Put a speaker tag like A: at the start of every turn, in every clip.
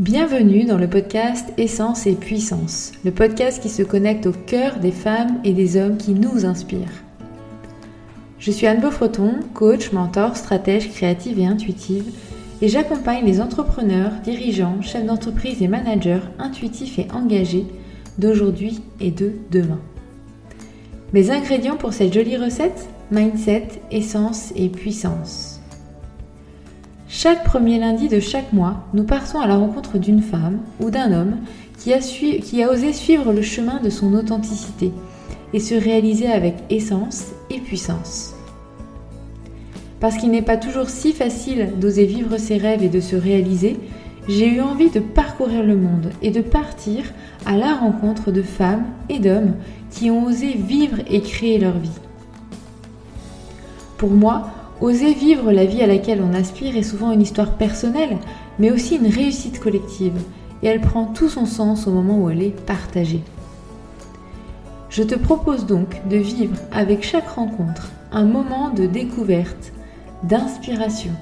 A: Bienvenue dans le podcast Essence et Puissance, le podcast qui se connecte au cœur des femmes et des hommes qui nous inspirent. Je suis Anne Beaufreton, coach, mentor, stratège créative et intuitive, et j'accompagne les entrepreneurs, dirigeants, chefs d'entreprise et managers intuitifs et engagés d'aujourd'hui et de demain. Mes ingrédients pour cette jolie recette Mindset, essence et puissance. Chaque premier lundi de chaque mois, nous partons à la rencontre d'une femme ou d'un homme qui a, osé suivre le chemin de son authenticité et se réaliser avec essence et puissance. Parce qu'il n'est pas toujours si facile d'oser vivre ses rêves et de se réaliser, j'ai eu envie de parcourir le monde et de partir à la rencontre de femmes et d'hommes qui ont osé vivre et créer leur vie. Pour moi, Oser vivre la vie à laquelle on aspire est souvent une histoire personnelle, mais aussi une réussite collective, et elle prend tout son sens au moment où elle est partagée. Je te propose donc de vivre avec chaque rencontre un moment de découverte, d'inspiration,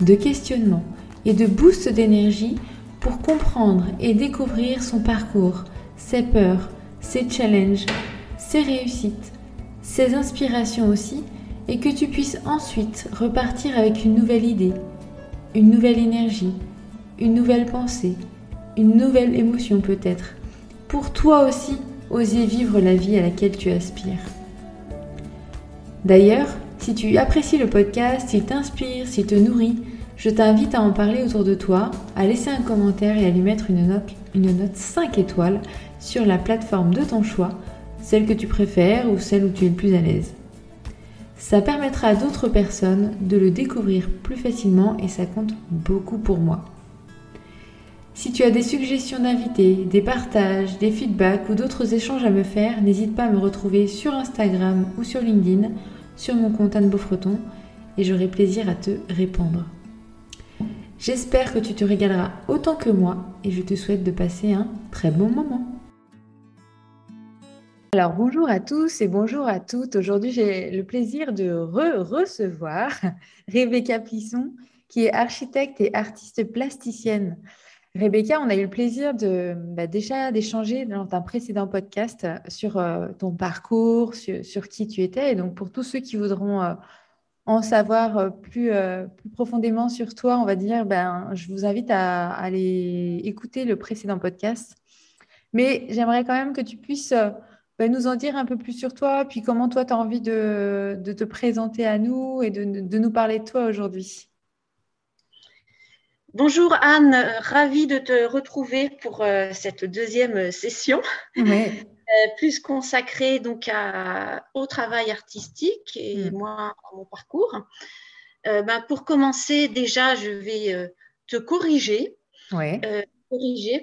A: de questionnement et de boost d'énergie pour comprendre et découvrir son parcours, ses peurs, ses challenges, ses réussites, ses inspirations aussi et que tu puisses ensuite repartir avec une nouvelle idée, une nouvelle énergie, une nouvelle pensée, une nouvelle émotion peut-être, pour toi aussi oser vivre la vie à laquelle tu aspires. D'ailleurs, si tu apprécies le podcast, s'il t'inspire, s'il te nourrit, je t'invite à en parler autour de toi, à laisser un commentaire et à lui mettre une note, une note 5 étoiles sur la plateforme de ton choix, celle que tu préfères ou celle où tu es le plus à l'aise. Ça permettra à d'autres personnes de le découvrir plus facilement et ça compte beaucoup pour moi. Si tu as des suggestions d'invités, des partages, des feedbacks ou d'autres échanges à me faire, n'hésite pas à me retrouver sur Instagram ou sur LinkedIn, sur mon compte Anne Beaufreton, et j'aurai plaisir à te répondre. J'espère que tu te régaleras autant que moi et je te souhaite de passer un très bon moment. Alors bonjour à tous et bonjour à toutes. Aujourd'hui, j'ai le plaisir de recevoir Rebecca Plisson, qui est architecte et artiste plasticienne. Rebecca, on a eu le plaisir de bah, déjà d'échanger dans un précédent podcast sur euh, ton parcours, sur, qui tu étais. Et donc pour tous ceux qui voudront euh, en savoir euh, plus, plus, profondément sur toi, on va dire, ben, je vous invite à, à aller écouter le précédent podcast. Mais j'aimerais quand même que tu puisses bah, nous en dire un peu plus sur toi, puis comment toi, tu as envie de, te présenter à nous et de, nous parler de toi aujourd'hui.
B: Bonjour Anne, ravie de te retrouver pour euh, cette deuxième session, euh, plus consacrée donc au travail artistique et mm. moi à mon parcours. Euh, ben, pour commencer, déjà, je vais te corriger.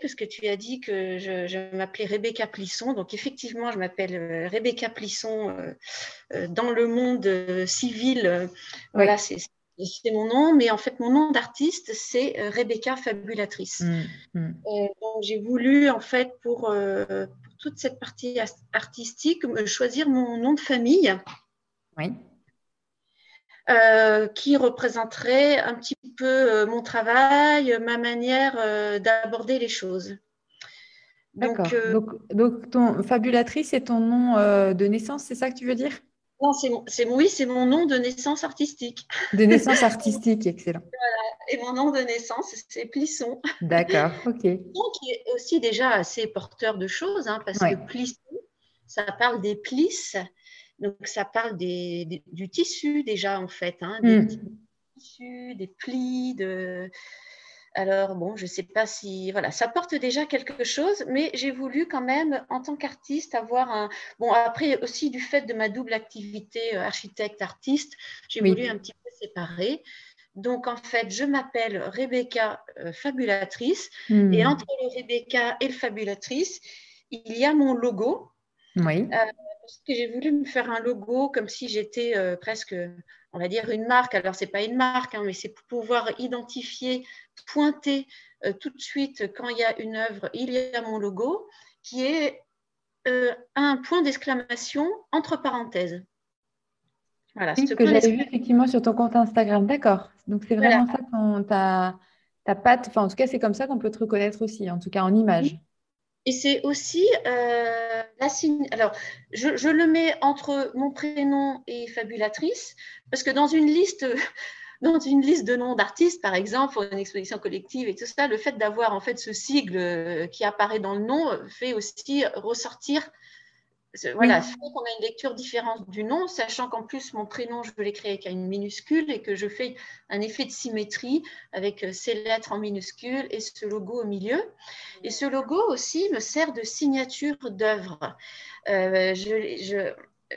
B: Parce que tu as dit que je, m'appelais Rebecca Plisson. Donc effectivement, je m'appelle euh, Rebecca Plisson euh, euh, dans le monde civil. Voilà, c'est mon nom, mais en fait, mon nom d'artiste, c'est Rebecca Fabulatrice. Mmh. donc, j'ai voulu, en fait, pour, pour, toute cette partie artistique, choisir mon nom de famille.
A: Oui.
B: Euh, qui représenterait un petit peu euh, mon travail, ma manière euh, d'aborder les choses.
A: D'accord. Donc, ton fabulatrice, c'est ton nom de naissance, c'est ça que tu veux dire?
B: Non, c'est oui, c'est mon nom de naissance artistique.
A: De naissance artistique, excellent.
B: Voilà. Et mon nom de naissance, c'est Plisson.
A: D'accord, ok.
B: Donc, qui est aussi déjà assez porteur de choses, hein, parce que Plisson, ça parle des plisses donc, ça parle du tissu déjà, en fait, hein, des hmm. tissus, des plis, de... Alors, bon, je ne sais pas si... Voilà, ça porte déjà quelque chose, mais j'ai voulu quand même, en tant qu'artiste, avoir un... Bon, après aussi, du fait de ma double activité euh, architecte-artiste, j'ai voulu un petit peu séparer. Donc, en fait, je m'appelle Rebecca euh, Fabulatrice. Hmm. Et entre le Rebecca et le Fabulatrice, il y a mon logo.
A: Oui. Euh,
B: parce que j'ai voulu me faire un logo comme si j'étais euh, presque, on va dire, une marque. Alors, ce n'est pas une marque, hein, mais c'est pour pouvoir identifier, pointer euh, tout de suite quand il y a une œuvre, il y a mon logo, qui est euh, un point d'exclamation entre parenthèses.
A: Voilà, ce que j'avais vu effectivement sur ton compte Instagram. D'accord. Donc, c'est vraiment ça ta, ta patte, enfin en tout cas c'est comme ça qu'on peut te reconnaître aussi, en tout cas en image.
B: Et c'est aussi euh, la signe. Alors, je, le mets entre mon prénom et fabulatrice, parce que dans une liste, dans une liste de noms d'artistes, par exemple, pour une exposition collective et tout ça, le fait d'avoir en fait ce sigle euh, qui apparaît dans le nom fait aussi ressortir voilà, oui. qu'on a une lecture différente du nom, sachant qu'en plus mon prénom, je l'ai créé avec une minuscule et que je fais un effet de symétrie avec euh, ces lettres en minuscule et ce logo au milieu. Et ce logo aussi me sert de signature d'œuvre. Euh, je, je,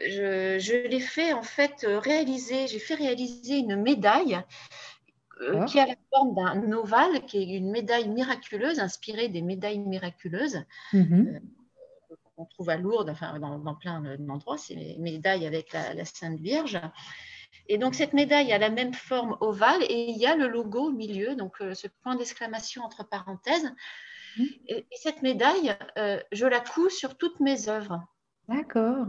B: je, je l'ai fait en fait réaliser, j'ai fait réaliser une médaille euh, ah. qui a la forme d'un ovale, qui est une médaille miraculeuse, inspirée des médailles miraculeuses. Mm-hmm. euh, qu'on trouve à Lourdes, enfin dans, dans plein d'endroits, c'est les médailles avec la, la, Sainte Vierge. Et donc cette médaille a la même forme ovale et il y a le logo au milieu, donc euh, ce point d'exclamation entre parenthèses. Mmh. Et, et, cette médaille, euh, je la couds sur toutes mes œuvres.
A: D'accord.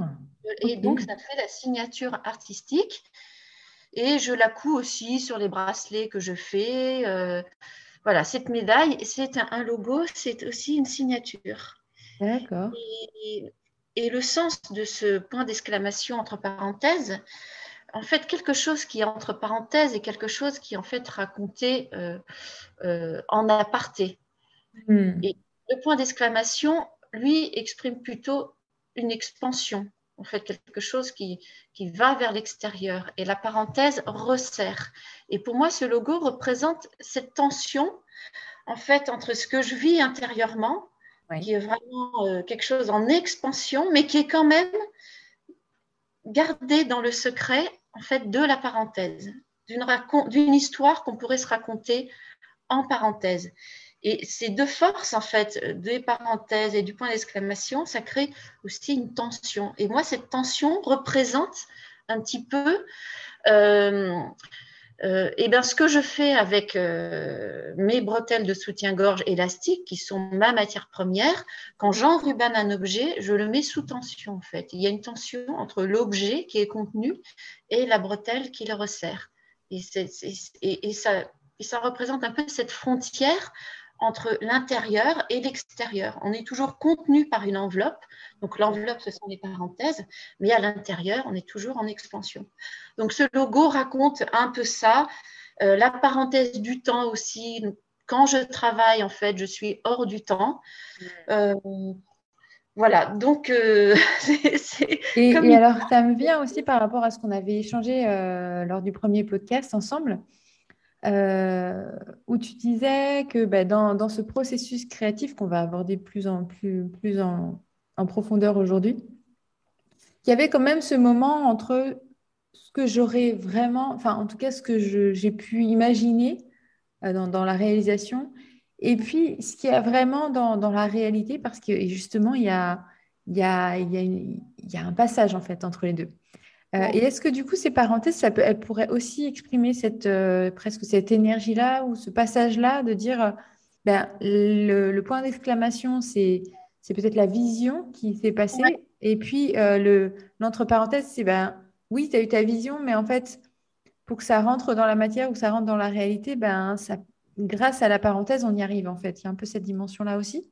B: Et okay. donc ça fait la signature artistique. Et je la couds aussi sur les bracelets que je fais. Euh, voilà, cette médaille, c'est un logo, c'est aussi une signature.
A: D'accord.
B: Et, et, le sens de ce point d'exclamation entre parenthèses, en fait, quelque chose qui est entre parenthèses et quelque chose qui est en fait raconté euh, euh, en aparté. Mm. Et le point d'exclamation, lui, exprime plutôt une expansion, en fait, quelque chose qui, qui va vers l'extérieur. Et la parenthèse resserre. Et pour moi, ce logo représente cette tension, en fait, entre ce que je vis intérieurement qui est vraiment euh, quelque chose en expansion, mais qui est quand même gardé dans le secret en fait de la parenthèse, d'une histoire qu'on pourrait se raconter en parenthèse. Et ces deux forces, en fait, des parenthèses et du point d'exclamation, ça crée aussi une tension. Et moi, cette tension représente un petit peu euh, euh, et bien, ce que je fais avec euh, mes bretelles de soutien-gorge élastiques, qui sont ma matière première, quand j'enrubane un objet, je le mets sous tension en fait. Il y a une tension entre l'objet qui est contenu et la bretelle qui le resserre. Et, et, et, et ça représente un peu cette frontière entre l'intérieur et l'extérieur. On est toujours contenu par une enveloppe. Donc l'enveloppe, ce sont les parenthèses, mais à l'intérieur, on est toujours en expansion. Donc ce logo raconte un peu ça. Euh, la parenthèse du temps aussi. Quand je travaille, en fait, je suis hors du temps. Euh, voilà, donc euh,
A: c'est. Et, comme... et, alors, ça me vient aussi par rapport à ce qu'on avait échangé lors du premier podcast ensemble euh, où tu disais que bah, dans, dans, ce processus créatif qu'on va aborder plus en, plus, en, profondeur aujourd'hui, il y avait quand même ce moment entre ce que j'aurais vraiment, enfin en tout cas ce que j'ai pu imaginer euh, dans, la réalisation, et puis ce qu'il y a vraiment dans, la réalité, parce que justement, il y a, y, a, il y a un passage en fait entre les deux. Euh, et est-ce que du coup, ces parenthèses, ça peut, elles pourraient aussi exprimer cette, euh, presque cette énergie-là ou ce passage-là de dire, euh, ben, le, le, point d'exclamation, c'est, c'est peut-être la vision qui s'est passée. Ouais. Et puis, le, l'entre-parenthèse, c'est, ben, oui, tu as eu ta vision, mais en fait, pour que ça rentre dans la matière ou que ça rentre dans la réalité, ben, ça, grâce à la parenthèse, on y arrive en fait. Il y a un peu cette dimension-là aussi.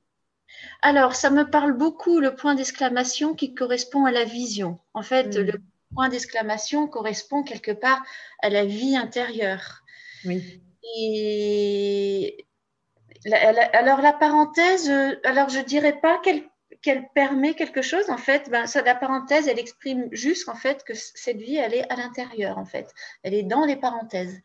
B: Alors, ça me parle beaucoup, le point d'exclamation qui correspond à la vision. En fait, mmh. le point d'exclamation correspond quelque part à la vie intérieure.
A: Oui.
B: Et alors la parenthèse, alors je dirais pas qu'elle qu'elle permet quelque chose, en fait, ben, ça, la parenthèse, elle exprime juste en fait que cette vie, elle est à l'intérieur, en fait. Elle est dans les parenthèses.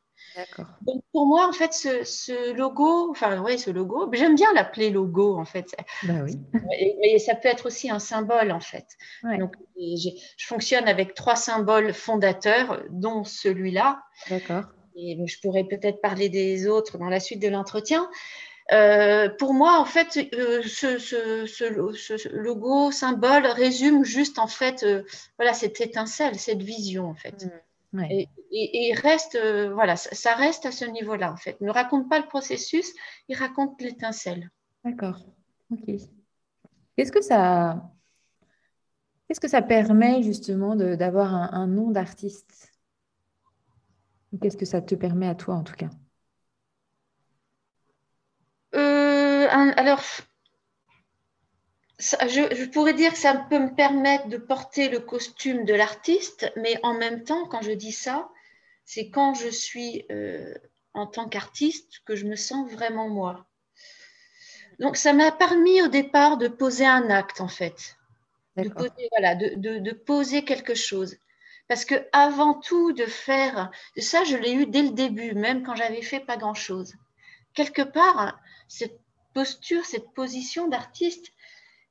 B: Donc pour moi, en fait, ce, ce logo, enfin oui, ce logo, j'aime bien l'appeler logo, en fait.
A: Ben oui.
B: et, et, ça peut être aussi un symbole, en fait.
A: Ouais.
B: Donc je fonctionne avec trois symboles fondateurs, dont celui-là.
A: D'accord.
B: Et je pourrais peut-être parler des autres dans la suite de l'entretien. Euh, pour moi, en fait, euh, ce, ce, ce, ce, logo, symbole résume juste en fait, euh, voilà, cette étincelle, cette vision en fait.
A: Mmh. Ouais.
B: Et, et, et, reste, euh, voilà, ça, ça, reste à ce niveau-là, en fait. Ne raconte pas le processus, il raconte l'étincelle.
A: D'accord. Ok. Qu'est-ce que ça, qu'est-ce que ça permet justement d'avoir un, un, nom d'artiste? Qu'est-ce que ça te permet à toi, en tout cas?
B: Alors, je, pourrais dire que ça peut me permettre de porter le costume de l'artiste, mais en même temps, quand je dis ça, c'est quand je suis euh, en tant qu'artiste que je me sens vraiment moi. Donc, ça m'a permis au départ de poser un acte, en fait. De poser, voilà, de, poser quelque chose. Parce que avant tout de faire, ça je l'ai eu dès le début, même quand j'avais fait pas grand-chose. Quelque part, cette posture, cette position d'artiste,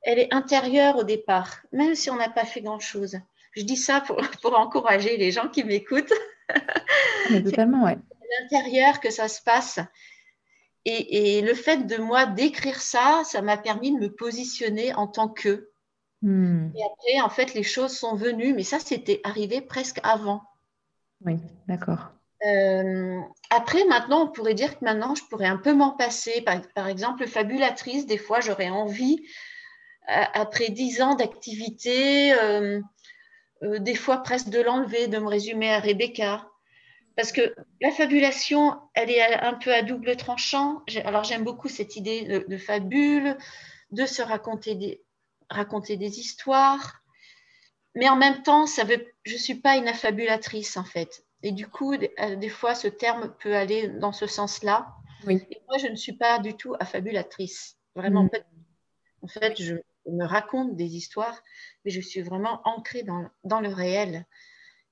B: elle est intérieure au départ, même si on n'a pas fait grand-chose. Je dis ça pour, pour, encourager les gens qui m'écoutent.
A: totalement, ouais.
B: l'intérieur que ça se passe. Et, et, le fait de moi d'écrire ça, ça m'a permis de me positionner en tant que. Hmm. Et après, en fait, les choses sont venues, mais ça, c'était arrivé presque avant.
A: Oui, d'accord.
B: Euh, après, maintenant, on pourrait dire que maintenant, je pourrais un peu m'en passer. Par, exemple, fabulatrice, des fois, j'aurais envie, après dix ans d'activité, euh, des fois presque de l'enlever, de me résumer à Rebecca. Parce que la fabulation, elle est un peu à double tranchant. Alors, j'aime beaucoup cette idée de, de fabule, de se raconter des, raconter des histoires. Mais en même temps, ça veut, je ne suis pas une affabulatrice en fait. Et du coup, euh, des, fois, ce terme peut aller dans ce sens-là.
A: Oui.
B: Et moi, je ne suis pas du tout affabulatrice. Vraiment, mm. en fait, je me raconte des histoires, mais je suis vraiment ancrée dans, dans le réel.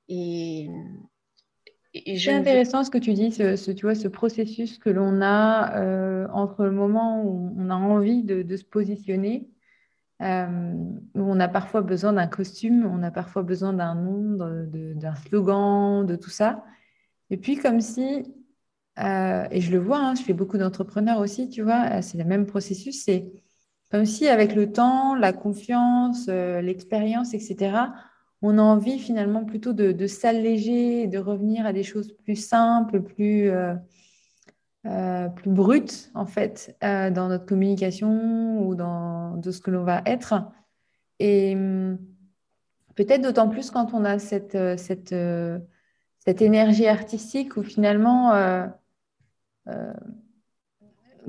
B: Et,
A: c'est intéressant ce que tu dis, ce, tu vois, ce processus que l'on a euh, entre le moment où on a envie de, de se positionner euh, où on a parfois besoin d'un costume, on a parfois besoin d'un nom, d'un slogan, de tout ça. Et puis comme si, euh, et je le vois, hein, je fais beaucoup d'entrepreneurs aussi, tu vois, c'est le même processus, c'est comme si avec le temps, la confiance, l'expérience, etc., on a envie finalement plutôt de, s'alléger, de revenir à des choses plus simples, plus... Euh, plus brute en fait euh, dans notre communication ou dans de ce que l'on va être et hum, peut-être d'autant plus quand on a cette, euh, cette, cette énergie artistique où finalement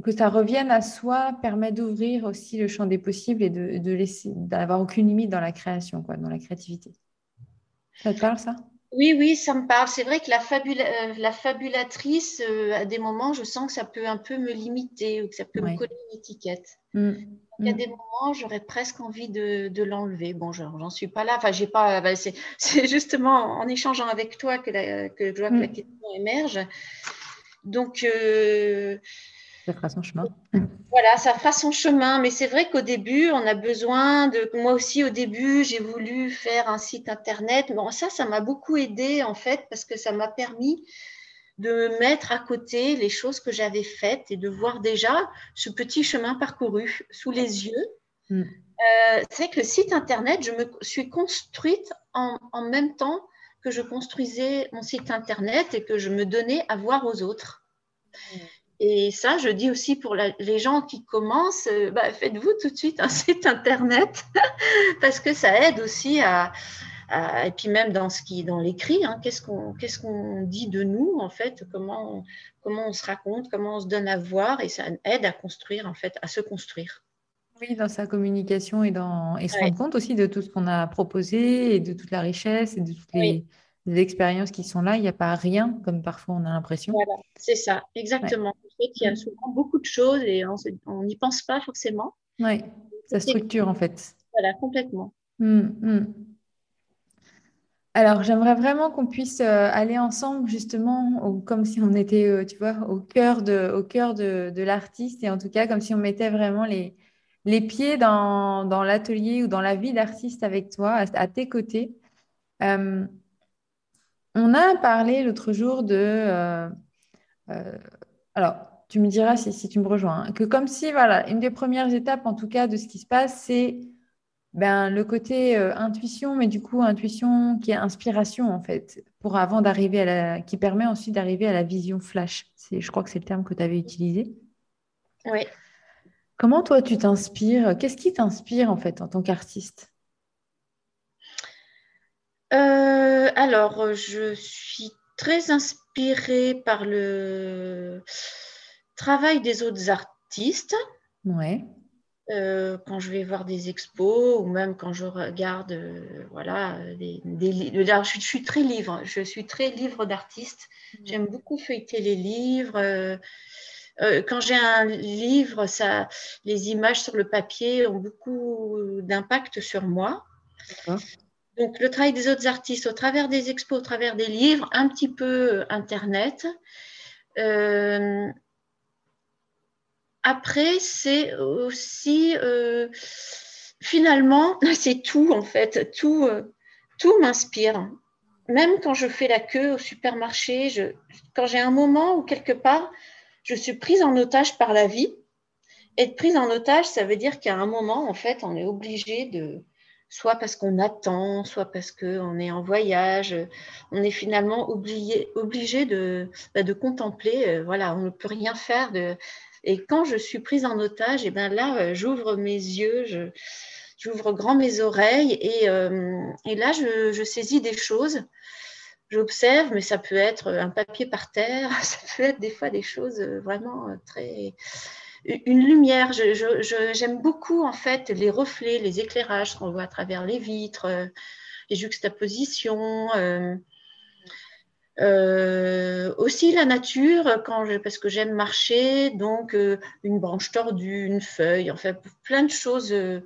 A: que ça revienne à soi permet d'ouvrir aussi le champ des possibles et de, de laisser d'avoir aucune limite dans la création quoi dans la créativité ça te parle ça?
B: Oui, oui, ça me parle. C'est vrai que la, euh, la fabulatrice, euh, à des moments, je sens que ça peut un peu me limiter ou que ça peut me coller une étiquette. Mm. Il y a mm. des moments, j'aurais presque envie de, l'enlever. Bon, j'en suis pas là. Enfin, j'ai pas. Bah, c'est justement en échangeant avec toi que, que je vois que la mm. question émerge. Donc, euh,
A: ça fera son chemin.
B: Voilà, ça fera son chemin. Mais c'est vrai qu'au début, on a besoin de. Moi aussi, au début, j'ai voulu faire un site internet. Bon, ça, ça m'a beaucoup aidé en fait parce que ça m'a permis de mettre à côté les choses que j'avais faites et de voir déjà ce petit chemin parcouru sous les yeux. Mm. Euh, c'est que le site internet, je me suis construite en, en, même temps que je construisais mon site internet et que je me donnais à voir aux autres. Mm. Et ça, je dis aussi pour les gens qui commencent, euh, bah, faites-vous tout de suite un site internet parce que ça aide aussi à, et puis même dans ce qui dans l'écrit, hein, qu'est-ce qu'on qu'est-ce qu'on dit de nous en fait, comment on, comment on se raconte, comment on se donne à voir et ça aide à construire en fait, à se construire.
A: Oui, dans sa communication et dans et se rendre compte aussi de tout ce qu'on a proposé et de toute la richesse et de toutes les des expériences qui sont là, il n'y a pas rien, comme parfois on a l'impression.
B: Voilà, c'est ça, exactement. Il y a souvent beaucoup de choses et on n'y pense pas forcément.
A: Oui, ça structure en fait.
B: Voilà, complètement.
A: Mm, mm. Alors, j'aimerais vraiment qu'on puisse euh, aller ensemble, justement, comme si on était, euh, tu vois, au cœur de, au cœur de, l'artiste, et en tout cas, comme si on mettait vraiment les, les pieds dans, dans l'atelier ou dans la vie d'artiste avec toi, à, tes côtés. Euh, on a parlé l'autre jour de... Euh, euh, alors, tu me diras si, tu me rejoins, hein, que comme si, voilà, une des premières étapes, en tout cas, de ce qui se passe, c'est ben, le côté euh, intuition, mais du coup, intuition qui est inspiration, en fait, pour avant d'arriver à la... qui permet ensuite d'arriver à la vision flash. Je crois que c'est le terme que tu avais utilisé.
B: Oui.
A: Comment toi, tu t'inspires? Qu'est-ce qui t'inspire, en fait, en tant qu'artiste?
B: Euh, alors, je suis très inspirée par le travail des autres artistes.
A: Ouais.
B: Euh, quand je vais voir des expos ou même quand je regarde, euh, voilà, des, livres. Je, suis très livre, je suis très livre d'artiste. Mmh. J'aime beaucoup feuilleter les livres. Euh, quand j'ai un livre, ça, les images sur le papier ont beaucoup d'impact sur moi. Donc, le travail des autres artistes au travers des expos, au travers des livres, un petit peu Internet. Après, c'est aussi euh, finalement, c'est tout en fait, tout, euh, tout m'inspire. Même quand je fais la queue au supermarché, quand j'ai un moment où quelque part, je suis prise en otage par la vie. Être prise en otage, ça veut dire qu'à un moment, en fait, on est obligé de, soit parce qu'on attend, soit parce qu'on est en voyage, on est finalement obligé, obligé de, bah, de contempler. Euh, voilà, on ne peut rien faire et quand je suis prise en otage, et eh ben là, euh, j'ouvre mes yeux, j'ouvre grand mes oreilles et, euh, là, je, saisis des choses. J'observe, mais ça peut être un papier par terre, ça peut être des fois des choses vraiment très... Une lumière, j'aime beaucoup en fait les reflets, les éclairages qu'on voit à travers les vitres, les juxtapositions. Euh, euh, aussi la nature, quand je, parce que j'aime marcher, donc euh, une branche tordue, une feuille, enfin plein de choses. Euh,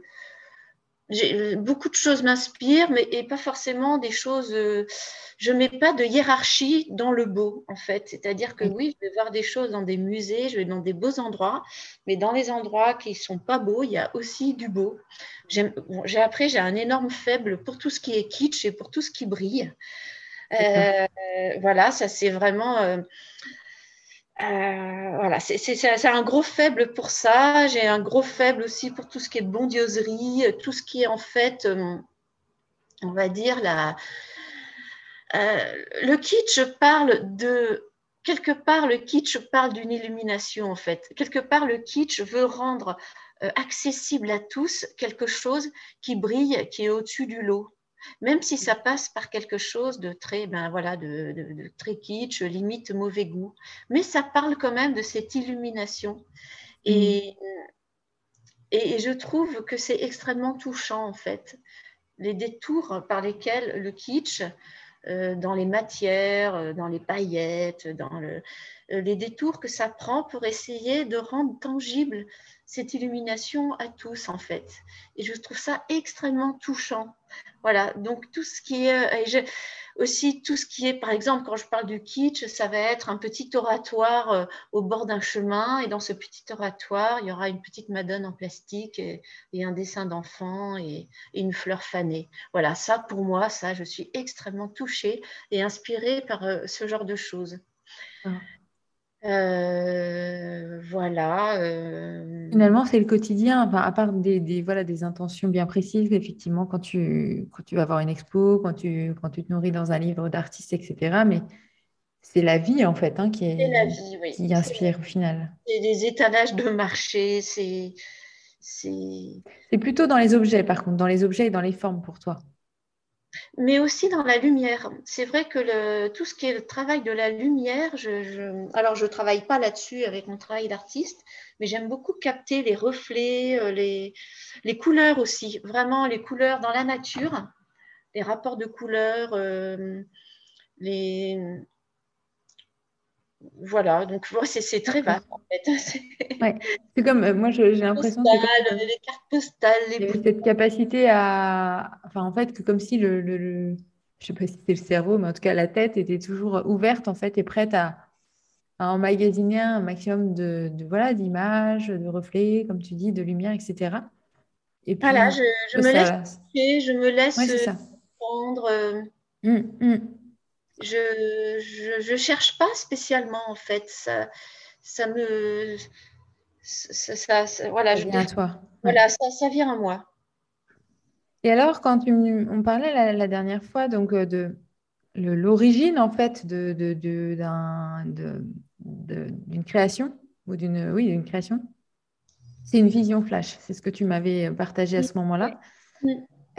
B: beaucoup de choses m'inspirent, mais et pas forcément des choses. Je mets pas de hiérarchie dans le beau, en fait. C'est-à-dire que oui, je vais voir des choses dans des musées, je vais dans des beaux endroits, mais dans les endroits qui sont pas beaux, il y a aussi du beau. J'ai après, j'ai un énorme faible pour tout ce qui est kitsch et pour tout ce qui brille. Euh, voilà, ça c'est vraiment. Euh, euh, voilà, c'est un gros faible pour ça. J'ai un gros faible aussi pour tout ce qui est bondioserie, tout ce qui est en fait, on va dire, la, le kitsch parle de. Quelque part, le kitsch parle d'une illumination, en fait. Quelque part, le kitsch veut rendre accessible à tous quelque chose qui brille, qui est au-dessus du lot même si ça passe par quelque chose de très, ben voilà, de, très kitsch, limite mauvais goût. Mais ça parle quand même de cette illumination. Et, mm. et, je trouve que c'est extrêmement touchant, en fait. Les détours par lesquels le kitsch, euh, dans les matières, euh, dans les paillettes, dans euh, les détours que ça prend pour essayer de rendre tangible cette illumination à tous, en fait. Et je trouve ça extrêmement touchant. Voilà, donc tout ce qui est, aussi tout ce qui est, par exemple, quand je parle du kitsch, ça va être un petit oratoire euh, au bord d'un chemin, et dans ce petit oratoire, il y aura une petite madone en plastique et, un dessin d'enfant et, une fleur fanée. Voilà, ça pour moi, ça, je suis extrêmement touchée et inspirée par euh, ce genre de choses. Ah. Euh, voilà.
A: Euh. Finalement, c'est le quotidien, enfin, à part des, voilà, des intentions bien précises, effectivement, quand tu, quand tu vas voir une expo, quand tu, quand tu te nourris dans un livre d'artiste, etc. Mais c'est la vie, en fait, hein, qui, est,
B: la vie, oui.
A: qui inspire au final.
B: C'est des étalages de marché, c'est...
A: C'est plutôt dans les objets, par contre, dans les objets et dans les formes pour toi
B: mais aussi dans la lumière. C'est vrai que tout ce qui est le travail de la lumière, alors je ne travaille pas là-dessus avec mon travail d'artiste, mais j'aime beaucoup capter les reflets, euh, les, les, couleurs aussi, vraiment les couleurs dans la nature, les rapports de couleurs, euh, les, voilà, donc c'est très vaste en fait.
A: C'est comme, euh, moi j'ai l'impression
B: que les cartes postales, les
A: cette capacité à, enfin en fait que comme si le, le, je sais pas si c'est le cerveau, mais en tout cas la tête était toujours ouverte en fait et prête à, à emmagasiner un maximum de, de voilà d'images, de reflets, comme tu dis, de lumière, etc.
B: Et puis, voilà, je, je me laisse, je me laisse prendre. Euh, hum, hum je, ne cherche pas spécialement en fait. Ça, ça me, ça, voilà,
A: ça vient à toi.
B: Voilà, ça, ça, vient à moi.
A: Et alors, quand tu, on parlait la, dernière fois donc euh, de l'origine en fait de, de, d'une création ou d'une oui d'une création, c'est une vision flash. C'est ce que tu m'avais partagé à ce moment-là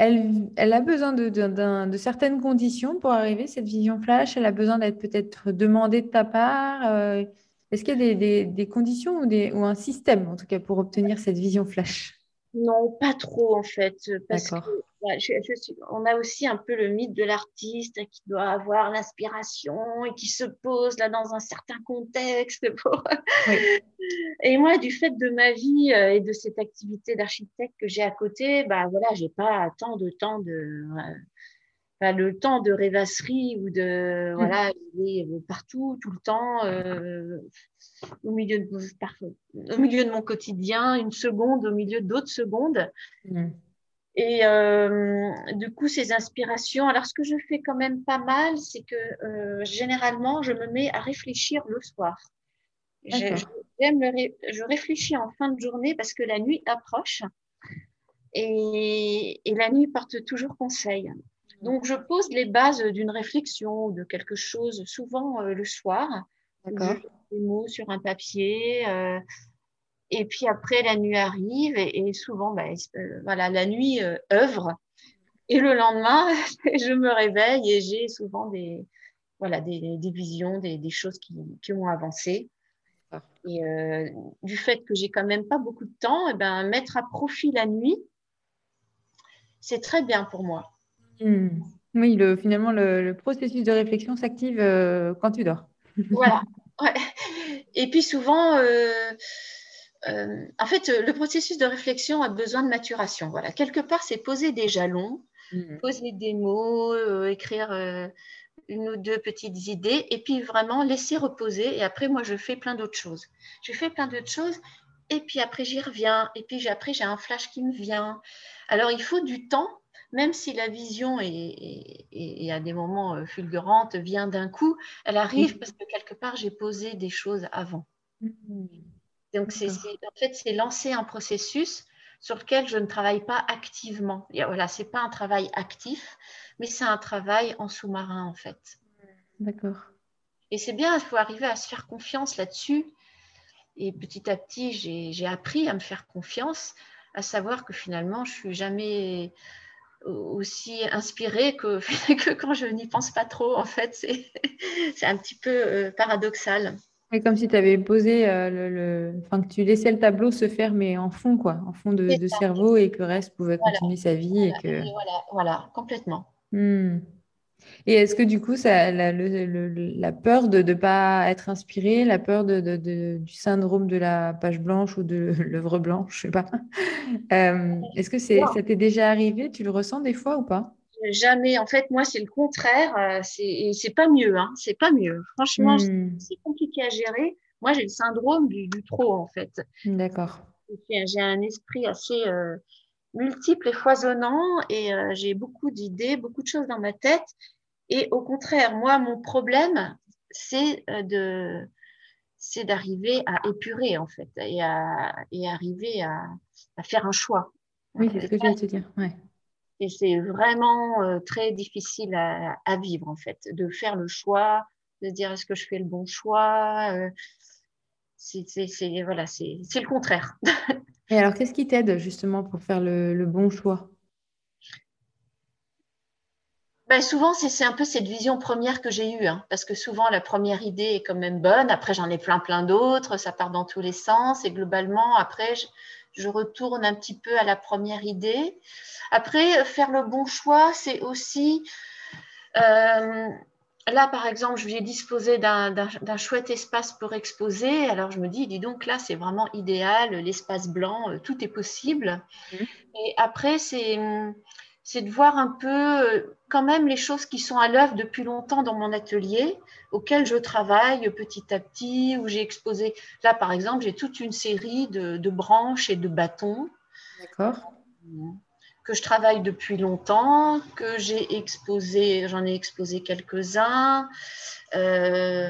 A: elle, a besoin de, certaines conditions pour arriver, cette vision flash. Elle a besoin d'être peut-être demandée de ta part. Euh, Est-ce qu'il y a des, conditions ou, ou, un système, en tout cas, pour obtenir cette vision flash?
B: Non, pas trop, en fait. Parce on a aussi un peu le mythe de l'artiste qui doit avoir l'inspiration et qui se pose là dans un certain contexte. Et moi, du fait de ma vie euh, et de cette activité d'architecte que j'ai à côté, bah voilà, j'ai pas tant de temps de le temps de rêvasserie ou de mmh. voilà partout tout le temps euh, au milieu de au milieu de mon quotidien une seconde au milieu d'autres secondes. Mmh. et euh, du coup ces inspirations. Alors ce que je fais quand même pas mal c'est que euh, généralement je me mets à réfléchir le soir. Je, je réfléchis en fin de journée parce que la nuit approche. Et, et la nuit porte toujours conseil. Donc, je pose les bases d'une réflexion ou de quelque chose, souvent euh, le soir. D'accord. Des mots sur un papier. Euh, et puis après, la nuit arrive et, souvent, ben, euh, voilà, la nuit œuvre. Et le lendemain, je me réveille et j'ai souvent des, voilà, des, des visions, des, des, choses qui, qui ont avancé. Et du fait que j'ai quand même pas beaucoup de temps, et eh ben, mettre à profit la nuit, c'est très bien pour moi.
A: Hmm. Oui, le, finalement, le, processus de réflexion s'active euh, quand tu dors.
B: voilà. Et puis souvent, euh, euh, en fait, le processus de réflexion a besoin de maturation. Voilà. Quelque part, c'est poser des jalons, hmm. poser des mots, écrire une ou deux petites idées, et puis vraiment laisser reposer. Et après, moi, je fais plein d'autres choses. Je fais plein d'autres choses, et puis après, j'y reviens. Et puis après, j'ai un flash qui me vient. Alors, il faut du temps même si la vision est, à des moments euh, fulgurantes, vient d'un coup, elle arrive parce que quelque part, j'ai posé des choses avant. Mmh. Donc, c'est, en fait, c'est lancer un processus sur lequel je ne travaille pas activement. Voilà, ce n'est pas un travail actif, mais c'est un travail en sous-marin, en fait.
A: D'accord.
B: Et c'est bien, il faut arriver à se faire confiance là-dessus. Et petit à petit, j'ai, appris à me faire confiance, à savoir que finalement, je suis jamais aussi inspirée que, que quand je n'y pense pas trop. En fait, c'est un petit peu euh, paradoxal.
A: Et comme si tu avais posé euh, le, Enfin, que tu laissais le tableau se faire, mais en fond, quoi, en fond de, cerveau, et que le reste pouvait continuer sa vie. Et que...
B: voilà, voilà, complètement.
A: Hmm. Et est-ce que du coup, ça, la, la peur de ne pas être inspiré, la peur de, de, du syndrome de la page blanche ou de l'œuvre blanche, je sais pas, euh, est-ce que ça t'est déjà arrivé? Tu le ressens des fois ou pas?
B: Jamais. En fait, moi, c'est le contraire. Euh, c'est, pas mieux. Hein. C'est pas mieux. Franchement, hmm. c'est compliqué à gérer. Moi, j'ai le syndrome du, du trop, en fait.
A: D'accord.
B: J'ai un esprit assez euh, multiple et foisonnant et j'ai beaucoup d'idées, beaucoup de choses dans ma tête. Et au contraire, moi, mon problème, c'est euh, de c'est d'arriver à épurer en fait et à et arriver à, à faire un choix.
A: Oui, c'est ce que j'allais te dire. Ouais.
B: Et c'est vraiment euh, très difficile à, à, vivre en fait, de faire le choix, de dire est-ce que je fais le bon choix. Euh, c'est voilà, le contraire.
A: et alors, qu'est-ce qui t'aide justement pour faire le, le bon choix?
B: Ben, souvent, c'est un peu cette vision première que j'ai eue, hein, parce que souvent, la première idée est quand même bonne. Après, j'en ai plein, plein d'autres. Ça part dans tous les sens. Et globalement, après, je, retourne un petit peu à la première idée. Après, faire le bon choix, c'est aussi... Euh, là, par exemple, je vais disposer d'un chouette espace pour exposer. Alors, je me dis, dis donc, là, c'est vraiment idéal. L'espace blanc, euh, tout est possible. Mmh. Et après, c'est de voir un peu euh, quand même les choses qui sont à l'œuvre depuis longtemps dans mon atelier, auxquelles je travaille petit à petit, où j'ai exposé. Là, par exemple, j'ai toute une série de, branches et de bâtons.
A: D'accord.
B: Que je travaille depuis longtemps, que j'ai exposé, j'en ai exposé quelques-uns. Euh,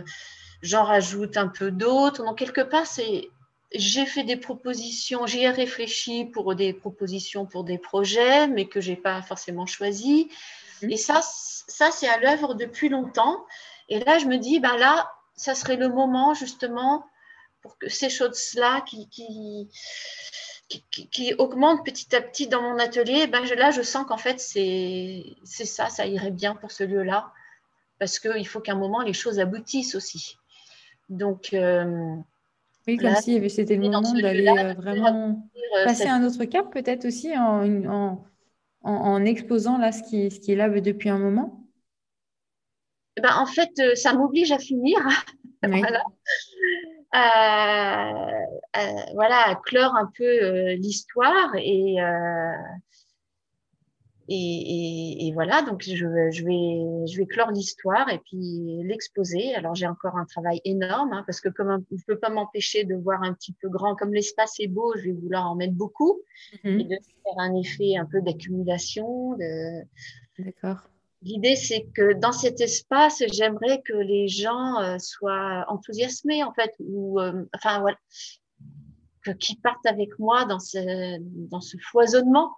B: j'en rajoute un peu d'autres. Donc, quelque part, c'est j'ai fait des propositions, j'y ai réfléchi pour des propositions pour des projets, mais que j'ai pas forcément choisi. Mhm. Et ça, ça c'est à l'œuvre depuis longtemps. Et là, je me dis, ben là, ça serait le moment justement pour que ces choses-là qui, qui, qui, augmentent petit à petit dans mon atelier, ben là, je sens qu'en fait, c'est ça, ça irait bien pour ce lieu-là. Parce qu'il faut qu'à un moment, les choses aboutissent aussi. Donc,
A: oui, comme si c'était le moment d'aller vraiment passer un autre cap, peut-être aussi en, en, exposant là ce qui, ce qui est là depuis un moment?
B: Ben, en fait, ça m'oblige à finir. voilà. À, voilà, à clore un peu l'histoire et, et, voilà, donc je, vais, je vais clore l'histoire et puis l'exposer. Alors j'ai encore un travail énorme parce que comme je ne peux pas m'empêcher de voir un petit peu grand, comme l'espace est beau, je vais vouloir en mettre beaucoup et de faire un effet un peu d'accumulation. De...
A: D'accord.
B: L'idée, c'est que dans cet espace, j'aimerais que les gens soient enthousiasmés, en fait, ou enfin voilà, qu'ils partent avec moi dans ce, dans ce foisonnement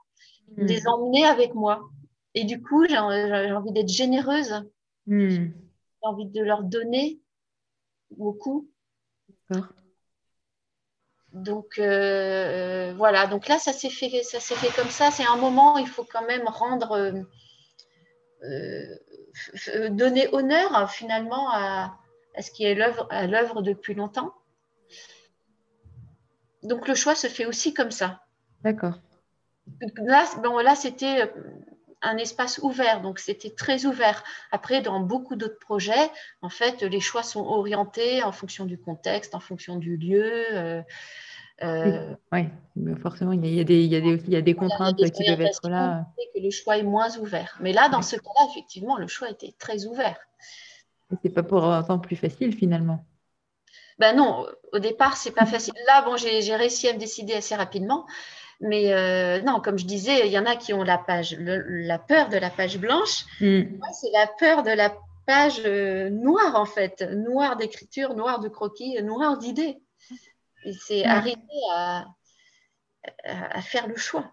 B: Hmm. les emmener avec moi. Et du coup, j'ai envie d'être généreuse. Hmm. J'ai envie de leur donner beaucoup. Donc euh, voilà, donc là ça s'est fait, ça s'est fait comme ça. C'est un moment, il faut quand même rendre, euh, euh, donner honneur finalement à, à ce qui est à l'œuvre depuis longtemps. Donc le choix se fait aussi comme ça.
A: D'accord.
B: Là, bon, là c'était euh, un espace ouvert, donc c'était très ouvert. Après, dans beaucoup d'autres projets, en fait, les choix sont orientés en fonction du contexte, en fonction du lieu.
A: Euh, euh, oui, forcément, il y, a, des, il, y a des, il y a des contraintes qui doivent être là.
B: Que le choix est moins ouvert. Mais là, dans ce cas-là, effectivement, le choix était très ouvert.
A: C'est pas pour un temps plus facile finalement.
B: Ben non, au départ, c'est pas facile. Là, bon, j'ai réussi à me décider assez rapidement. Mais euh, non, comme je disais, il y en a qui ont la page, la peur de la page blanche. Hmm. Moi, c'est la peur de la page euh, noire, en fait, noire d'écriture, noire de croquis, noire d'idées. Et c'est arriver à, à, faire le choix.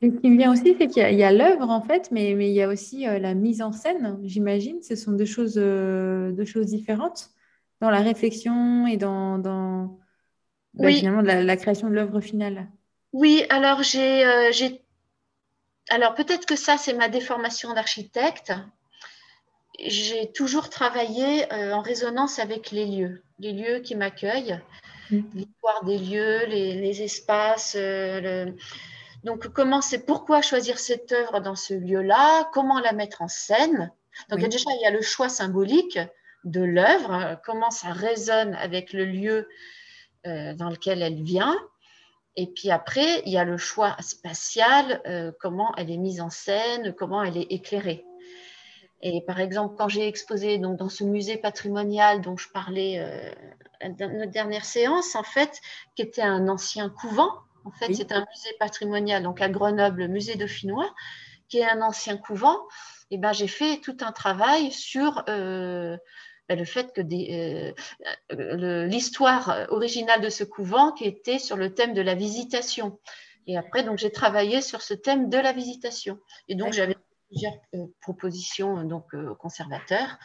A: Ce qui me vient aussi, c'est qu'il y a, l'œuvre, en fait, mais, mais, il y a aussi euh, la mise en scène, j'imagine. Ce sont deux choses, deux choses différentes dans la réflexion et dans, dans bah, finalement la création de l'œuvre finale.
B: Oui, alors euh, j'ai, alors peut-être que ça c'est ma déformation d'architecte. J'ai toujours travaillé euh, en résonance avec les lieux, les lieux qui m'accueillent, mm. l'histoire des lieux, les, espaces. Euh, donc comment c'est, pourquoi choisir cette œuvre dans ce lieu-là, comment la mettre en scène. Donc déjà il y a le choix symbolique de l'œuvre, comment ça résonne avec le lieu dans lequel elle vient. Et puis après, il y a le choix spatial, euh, comment elle est mise en scène, comment elle est éclairée. Et par exemple, quand j'ai exposé donc, dans ce musée patrimonial dont je parlais euh, dans notre dernière séance, en fait, qui était un ancien couvent, en fait, c'est un musée patrimonial, donc à Grenoble, le musée dauphinois, qui est un ancien couvent, et ben, j'ai fait tout un travail sur euh, bah, le fait que euh, euh, l'histoire originale de ce couvent qui était sur le thème de la visitation. Et après, donc, j'ai travaillé sur ce thème de la visitation. Et donc, j'avais plusieurs euh, propositions donc, conservateurs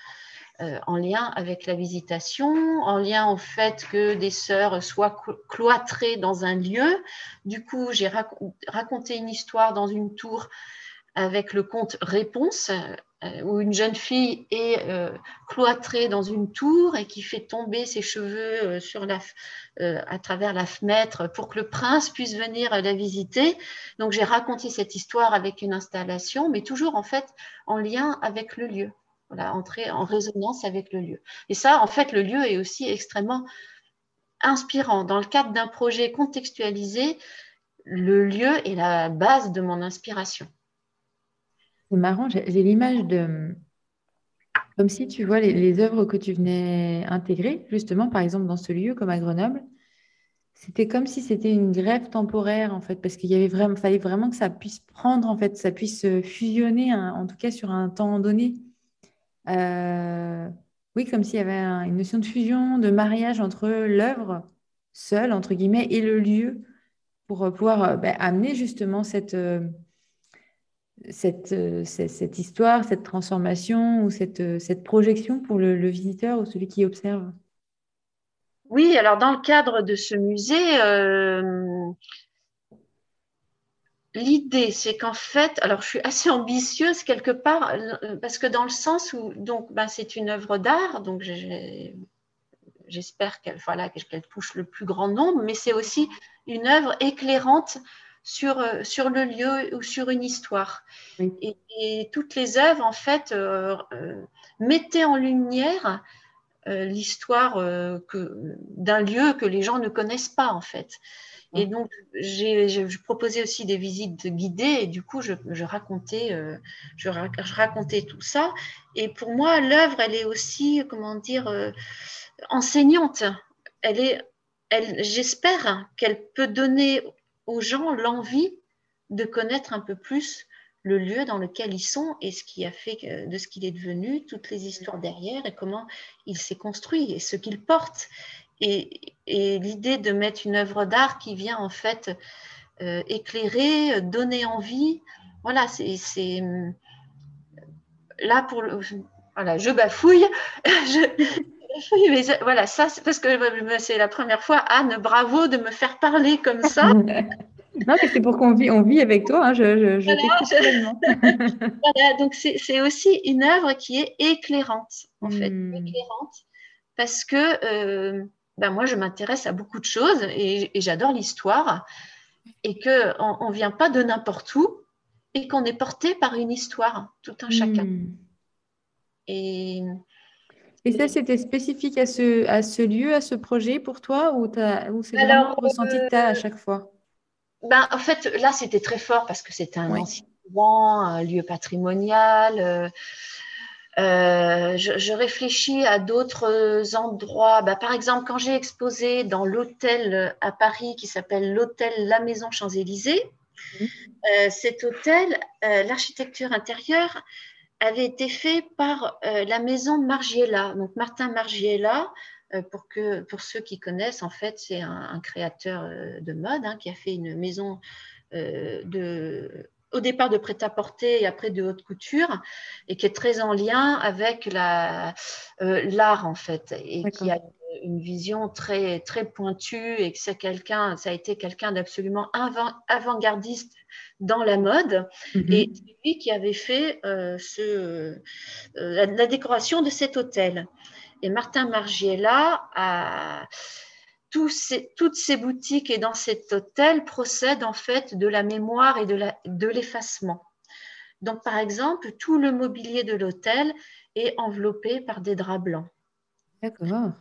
B: en lien avec la visitation, en lien au fait que des sœurs soient cloîtrées dans un lieu. Du coup, j'ai raconté une histoire dans une tour avec le conte Réponse euh, où une jeune fille est euh, cloîtrée dans une tour et qui fait tomber ses cheveux euh, à travers la fenêtre pour que le prince puisse venir la visiter. Donc j'ai raconté cette histoire avec une installation, mais toujours en fait en lien avec le lieu. Entrer en résonance avec le lieu. Et ça, en fait, le lieu est aussi extrêmement inspirant. Dans le cadre d'un projet contextualisé, le lieu est la base de mon inspiration.
A: C'est marrant, j'ai l'image de. Comme si tu vois les, œuvres que tu venais intégrer, justement, par exemple, dans ce lieu, comme à Grenoble. C'était comme si c'était une grève temporaire, en fait, parce qu'il y avait vraiment, fallait vraiment que ça puisse prendre, en fait, ça puisse fusionner, hein, en tout cas sur un temps donné. Euh, oui, comme s'il y avait une notion de fusion, de mariage entre l'œuvre seule, entre guillemets, et le lieu, pour pouvoir euh, ben, amener justement cette. Euh, euh, cette, cette, histoire, cette transformation ou cette, euh, cette projection pour le, visiteur ou celui qui observe?
B: Oui, alors dans le cadre de ce musée, euh, l'idée c'est qu'en fait, alors je suis assez ambitieuse quelque part, parce que dans le sens où donc ben, c'est une œuvre d'art, donc j'espère qu'elle voilà, qu'elle touche le plus grand nombre, mais c'est aussi une œuvre éclairante sur, euh, sur le lieu ou sur une histoire. Et, toutes les œuvres, en fait, euh, euh, mettaient en lumière l'histoire d'un lieu que les gens ne connaissent pas, en fait. Et donc, j'ai proposé aussi des visites guidées et du coup, je, racontais, je, racontais tout ça. Et pour moi, l'œuvre, elle est aussi, comment dire, enseignante. Elle est, elle, j'espère qu'elle peut donner aux gens l'envie de connaître un peu plus le lieu dans lequel ils sont et ce qui a fait de ce qu'il est devenu, toutes les histoires derrière et comment il s'est construit et ce qu'il porte. Et, l'idée de mettre une œuvre d'art qui vient en fait euh, éclairer, donner envie, voilà, c'est là pour le, voilà, je bafouille, je, oui, mais voilà, ça, c'est parce que c'est la première fois, Anne, bravo de me faire parler comme ça.
A: non, mais c'est pour qu'on vit, on vit avec toi. Hein, je, je,
B: voilà, donc c'est aussi une œuvre qui est éclairante, en fait, hmm. éclairante, parce que euh, ben moi, je m'intéresse à beaucoup de choses et, j'adore l'histoire, et qu'on ne vient pas de n'importe où, et qu'on est porté par une histoire, tout un chacun. Hmm.
A: Et et ça, c'était spécifique à ce, à ce lieu, à ce projet pour toi, ou, ou c'est vraiment ressenti que tu as à chaque fois?
B: Ben, En fait, là, c'était très fort parce que c'était un ancien un lieu patrimonial. Euh, euh, je, réfléchis à d'autres endroits. Ben, par exemple, quand j'ai exposé dans l'hôtel à Paris qui s'appelle l'hôtel La Maison Champs-Élysées, mmh. euh, cet hôtel, l'architecture intérieure, avait été fait par euh, la maison Margiela. Donc Martin Margiela, euh, pour, que, pour ceux qui connaissent, en fait, c'est un, créateur euh, de mode hein, qui a fait une maison de, au départ de prêt-à-porter et après de haute couture, et qui est très en lien avec l'art, en fait, et qui a une vision très, très pointue, et que c'est quelqu'un, ça a été quelqu'un d'absolument avant-gardiste dans la mode. Mhm. Et c'est lui qui avait fait euh, ce, euh, la, décoration de cet hôtel. Et Martin Margiela a ces, toutes ces boutiques et dans cet hôtel procèdent en fait de la mémoire et de l'effacement. Donc, par exemple, tout le mobilier de l'hôtel est enveloppé par des draps blancs.
A: D'accord.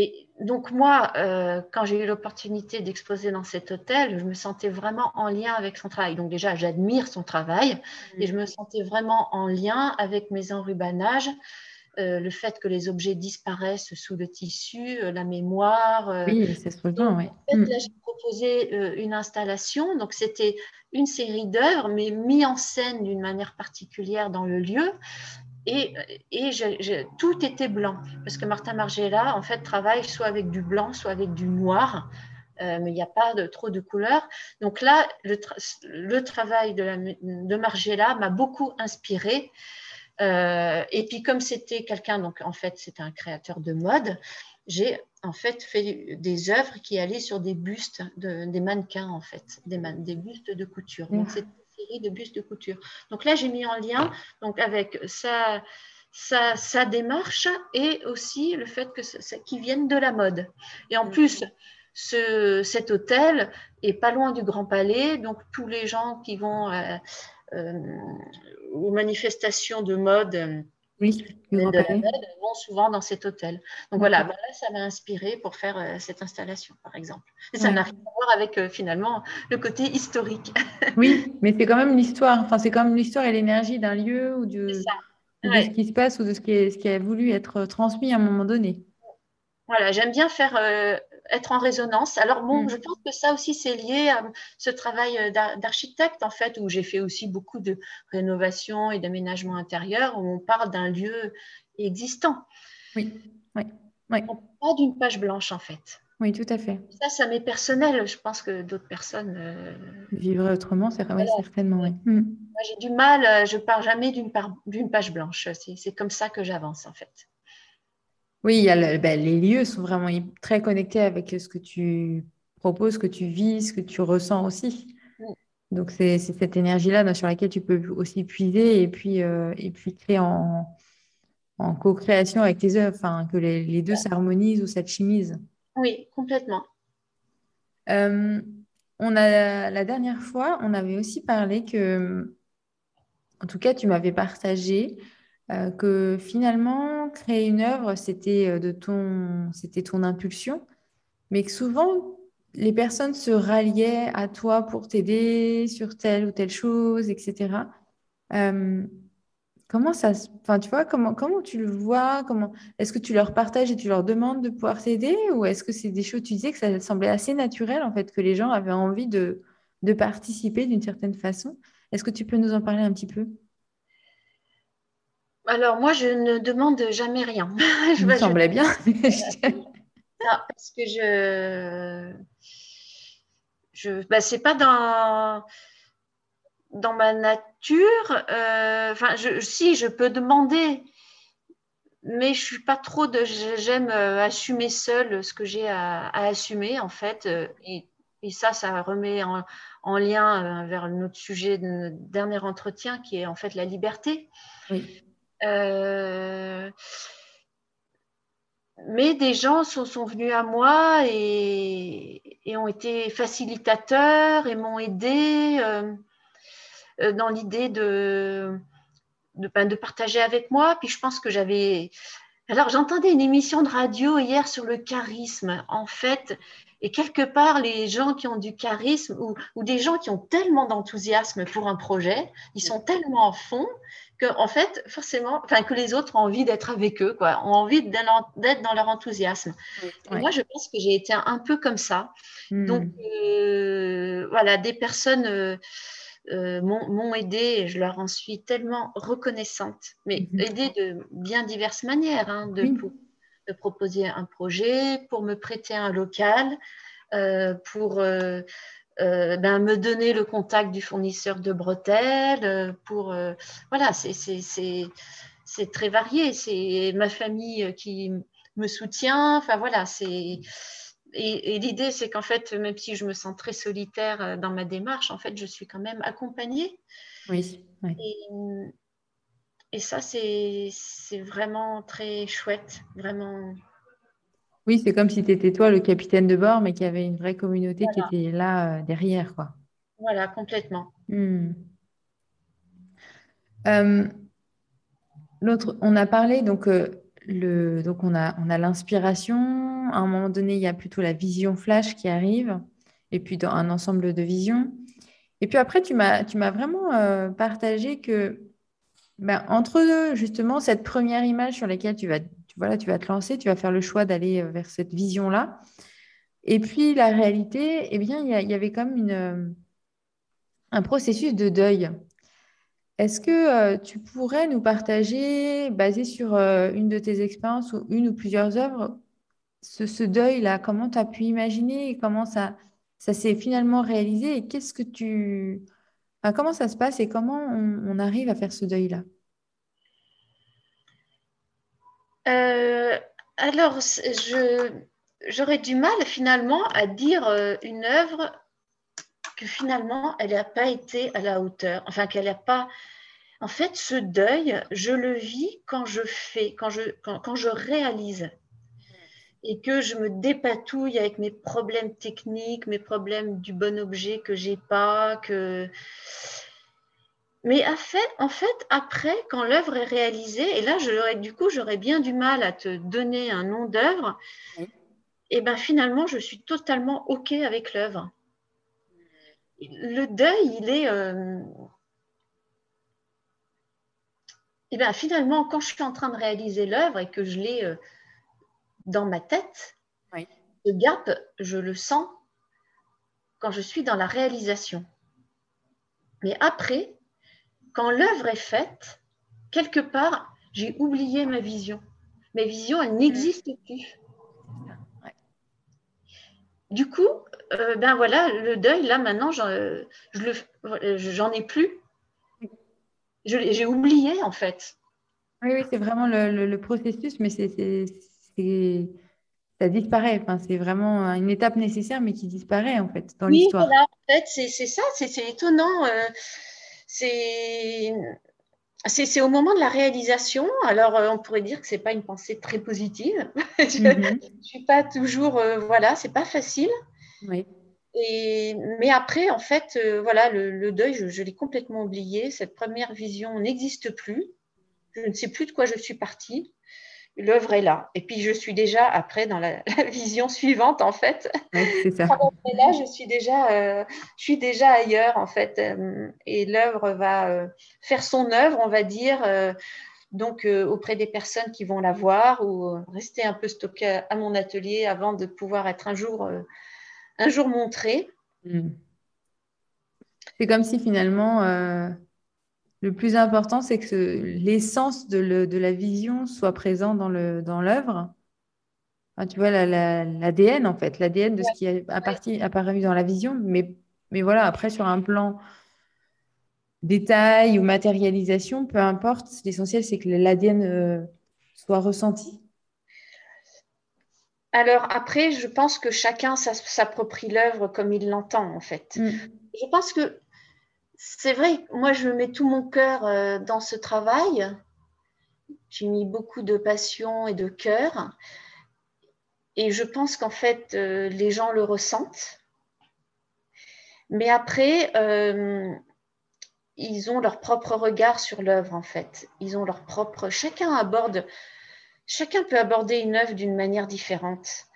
B: Et donc moi, euh, quand j'ai eu l'opportunité d'exposer dans cet hôtel, je me sentais vraiment en lien avec son travail. Donc déjà, j'admire son travail et je me sentais vraiment en lien avec mes enrubanages, euh, le fait que les objets disparaissent sous le tissu, euh, la mémoire.
A: oui, c'est ce oui. En
B: fait, mm. là, j'ai proposé une installation. Donc c'était une série d'œuvres, mais mis en scène d'une manière particulière dans le lieu et, et tout était blanc, parce que Martin Margiela, en fait, travaille soit avec du blanc, soit avec du noir, euh, mais il n'y a pas de, trop de couleurs. Donc là, le, travail de, la, de Margiela m'a beaucoup inspiré. Euh, et puis comme c'était quelqu'un, donc en fait, c'était un créateur de mode, j'ai en fait fait des œuvres qui allaient sur des bustes, de, des mannequins en fait, des, des bustes de couture. Donc de bustes de couture. Donc là, j'ai mis en lien donc avec sa, sa, démarche et aussi le fait que qu'ils viennent de la mode. Et en plus, ce, cet hôtel est pas loin du Grand Palais, donc tous les gens qui vont euh, euh, aux manifestations de mode
A: oui,
B: de la vont souvent dans cet hôtel. Donc voilà, ça m'a inspiré pour faire euh, cette installation, par exemple. Et ça n'a rien à voir avec euh, finalement le côté historique.
A: oui, mais c'est quand même l'histoire. Enfin, c'est quand même l'histoire et l'énergie d'un lieu ou, de, ce qui se passe ou de ce qui, est, ce qui a voulu être transmis à un moment donné.
B: Voilà, j'aime bien faire euh, être en résonance. Alors bon, mm. je pense que ça aussi c'est lié à ce travail euh, d'architecte en fait, où j'ai fait aussi beaucoup de rénovation et d'aménagement intérieur, où on parle d'un lieu existant.
A: Oui, oui, oui.
B: Pas d'une page blanche en fait.
A: Oui, tout à fait.
B: Ça, ça m'est personnel. Je pense que d'autres personnes euh...
A: vivraient autrement, c'est certainement. Oui. Mm.
B: J'ai du mal. Je pars jamais d'une page blanche. C'est comme ça que j'avance en fait.
A: Oui, ben, les lieux sont vraiment très connectés avec ce que tu proposes, ce que tu vis, ce que tu ressens aussi. Donc, c'est cette énergie-là sur laquelle tu peux aussi puiser et puis, euh, et puis créer en, en co-création avec tes œuvres, que les, deux s'harmonisent ou s'alchimisent.
B: Oui, complètement.
A: Euh, on a, la dernière fois, on avait aussi parlé que, en tout cas, tu m'avais partagé euh, que finalement, créer une œuvre, c'était euh, de ton, c'était ton impulsion, mais que souvent, les personnes se ralliaient à toi pour t'aider sur telle ou telle chose, etc. Euh, comment ça Enfin, tu vois, comment, comment tu le vois comment... Est-ce que tu leur partages et tu leur demandes de pouvoir t'aider Ou est-ce que c'est des choses, tu disais que ça semblait assez naturel, en fait, que les gens avaient envie de, de participer d'une certaine façon Est-ce que tu peux nous en parler un petit peu?
B: Alors, moi, je ne demande jamais rien.
A: je me semblait bien.
B: parce que je. je c'est pas dans, dans ma nature. Euh, enfin, si, je peux demander, mais je suis pas trop de. J'aime euh, assumer seule ce que j'ai à, assumer, en fait. Euh, et, et ça, ça remet en, en lien vers notre sujet de notre dernier entretien, qui est en fait la liberté.
A: Oui.
B: Mais des gens sont, venus à moi et, ont été facilitateurs et m'ont aidé euh, euh, dans l'idée de, ben, de, partager avec moi. Puis je pense que j'avais... Alors j'entendais une émission de radio hier sur le charisme. En fait, et quelque part, les gens qui ont du charisme ou, ou des gens qui ont tellement d'enthousiasme pour un projet, ils sont tellement en fond que en fait forcément enfin que les autres ont envie d'être avec eux quoi ont envie d'être dans leur enthousiasme moi je pense que j'ai été un peu comme ça hmm. donc euh, voilà des personnes euh, euh, m'ont aidé et je leur en suis tellement reconnaissante mais hmm. aidé de bien diverses manières hein, de, pour, de, proposer un projet pour me prêter un local pour euh, ben, me donner le contact du fournisseur de bretelles euh, pour euh, voilà c'est très varié. C'est ma famille qui me soutient. Enfin voilà c'est et, l'idée c'est qu'en fait même si je me sens très solitaire dans ma démarche en fait je suis quand même accompagnée.
A: Oui,
B: Et, et ça c'est vraiment très chouette vraiment
A: oui, c'est comme si tu étais toi le capitaine de bord, mais qu'il y avait une vraie communauté qui était là euh, derrière. Quoi.
B: Voilà, complètement.
A: Hmm. Euh, l'autre, on a parlé, donc, euh, le, donc on a, on a l'inspiration. À un moment donné, il y a plutôt la vision flash qui arrive, et puis dans un ensemble de visions. Et puis après, tu m'as, vraiment partagé que ben, entre justement cette première image sur laquelle tu vas voilà, tu vas te lancer, tu vas faire le choix d'aller euh, vers cette vision-là. Et puis la réalité, eh bien, il y, avait comme euh, un processus de deuil. Est-ce que euh, tu pourrais nous partager, basé sur une de tes expériences ou une ou plusieurs œuvres, ce, deuil-là, comment tu as pu imaginer comment ça, ça s'est finalement réalisé et qu'est-ce que tu... comment ça se passe et comment on arrive à faire ce deuil-là?
B: Euh, alors, j'aurais du mal finalement à dire euh, une œuvre que finalement, elle n'a pas été à la hauteur, enfin qu'elle n'a pas... En fait, ce deuil, je le vis quand je fais, quand je, quand je réalise. Et que je me dépatouille avec mes problèmes techniques, mes problèmes du bon objet que j'ai pas, que mais en fait, après, quand l'œuvre est réalisée, et là, du coup, j'aurais bien du mal à te donner un nom d'œuvre, et bien finalement, je suis totalement OK avec l'œuvre. Le deuil, il est... Euh, et bien finalement, quand je suis en train de réaliser l'œuvre et que je l'ai euh, dans ma tête, le gap, je le sens quand je suis dans la réalisation. Mais après, quand l'œuvre est faite, quelque part, j'ai oublié ma vision. Ma vision, elle n'existe plus. Du coup, euh, ben voilà, le deuil, là maintenant, j'en ai plus. J'ai oublié en fait.
A: Oui, oui c'est vraiment le, processus, mais c'est ça disparaît. Enfin, c'est vraiment une étape nécessaire, mais qui disparaît en fait dans l'histoire.
B: Voilà, en fait, c'est ça, c'est étonnant. Euh, c'est c'est au moment de la réalisation. Alors, euh, on pourrait dire que c'est pas une pensée très positive. je ne mhm. suis pas toujours, Voilà, voilà, c'est pas facile.
A: Oui.
B: Et, mais après, en fait, voilà, le, deuil, je, je l'ai complètement oublié. Cette première vision n'existe plus. Je ne sais plus de quoi je suis partie l'œuvre est là. Et puis je suis déjà après dans la, vision suivante en fait.
A: c'est ça.
B: là, je suis déjà, euh, je suis déjà ailleurs en fait, euh, et l'œuvre va euh, faire son œuvre, on va dire. donc auprès des personnes qui vont la voir ou rester un peu stocké à mon atelier avant de pouvoir être un jour, un jour montré. Hmm.
A: C'est comme si finalement le plus important, c'est que l'essence de, la vision soit présent dans l'œuvre. Tu vois, l'ADN, en fait, l'ADN de ce qui est apparu dans la vision. Mais, mais voilà, après, sur un plan détail ou matérialisation, peu importe, l'essentiel, c'est que l'ADN euh, soit ressenti.
B: Alors après, je pense que chacun s'approprie l'œuvre comme il l'entend, en fait. Mm. Je pense que c'est vrai, moi je mets tout mon cœur euh, dans ce travail. J'ai mis beaucoup de passion et de cœur. Et je pense qu'en fait, euh, les gens le ressentent. Mais après, euh, ils ont leur propre regard sur l'œuvre, en fait. Ils ont leur propre. Chacun aborde. Chacun peut aborder une œuvre d'une manière différente.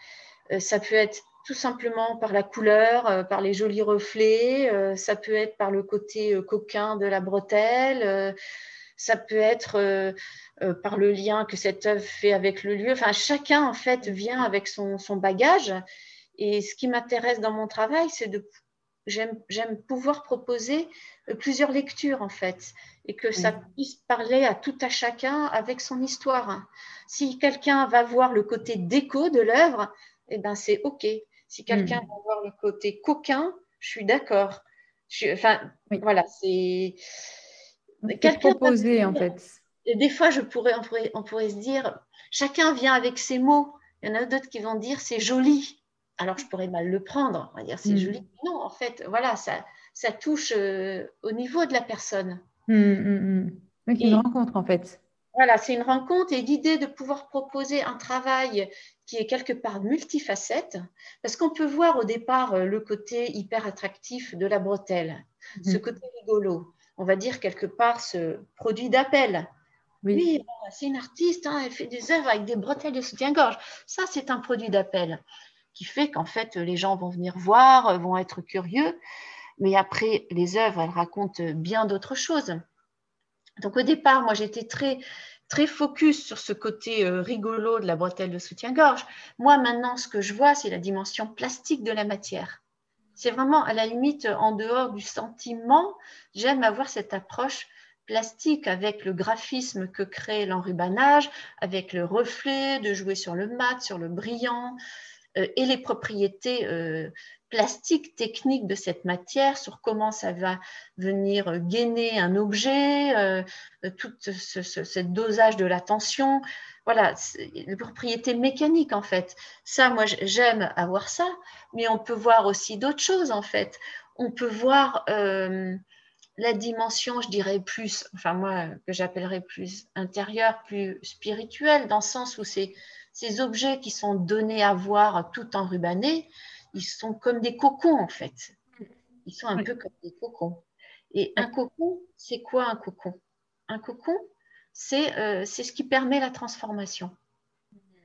B: ça peut être tout simplement par la couleur, euh, par les jolis reflets, euh, ça peut être par le côté euh, coquin de la bretelle, ça peut être par le lien que cette œuvre fait avec le lieu. Enfin, chacun, en fait, vient avec son, bagage. Et ce qui m'intéresse dans mon travail, c'est de... J'aime pouvoir proposer plusieurs lectures, en fait, et que ça puisse parler à tout à chacun avec son histoire. Si quelqu'un va voir le côté déco de l'œuvre, eh ben c'est OK. Si quelqu'un hmm. veut voir le côté coquin, je suis d'accord. Enfin, voilà, c'est.
A: Quelqu'un proposer, en fait?
B: des fois, je pourrais, on, pourrait, se dire, chacun vient avec ses mots. Il y en a d'autres qui vont dire c'est joli. Alors, je pourrais mal le prendre. On va dire c'est hmm. joli. Non, en fait, voilà, ça, ça touche euh, au niveau de la personne.
A: Mmh, une rencontre, en fait.
B: Voilà, c'est une rencontre et l'idée de pouvoir proposer un travail qui est quelque part multifacette, parce qu'on peut voir au départ euh, le côté hyper attractif de la bretelle, mhm. ce côté rigolo. On va dire quelque part ce produit d'appel. Oui, c'est une artiste, hein, elle fait des œuvres avec des bretelles de soutien-gorge. Ça, c'est un produit d'appel qui fait qu'en fait, les gens vont venir voir, vont être curieux. Mais après, les œuvres, elles racontent bien d'autres choses. Donc au départ, moi, j'étais très très focus sur ce côté euh, rigolo de la bretelle de soutien-gorge. Moi, maintenant, ce que je vois, c'est la dimension plastique de la matière. C'est vraiment, à la limite, en dehors du sentiment, j'aime avoir cette approche plastique avec le graphisme que crée l'enrubanage, avec le reflet, de jouer sur le mat, sur le brillant, euh, et les propriétés euh, plastique technique de cette matière, sur comment ça va venir gainer un objet, euh, tout ce, dosage de la tension. Voilà, les propriétés mécaniques en fait. Ça, moi, j'aime avoir ça, mais on peut voir aussi d'autres choses en fait. On peut voir euh, la dimension, je dirais plus, enfin moi, que j'appellerais plus intérieure, plus spirituelle, dans le sens où c'est ces objets qui sont donnés à voir tout en rubané, ils sont comme des cocons en fait. Ils sont un peu comme des cocons. Et un cocon, c'est quoi un cocon? Un cocon, euh, c'est ce qui permet la transformation.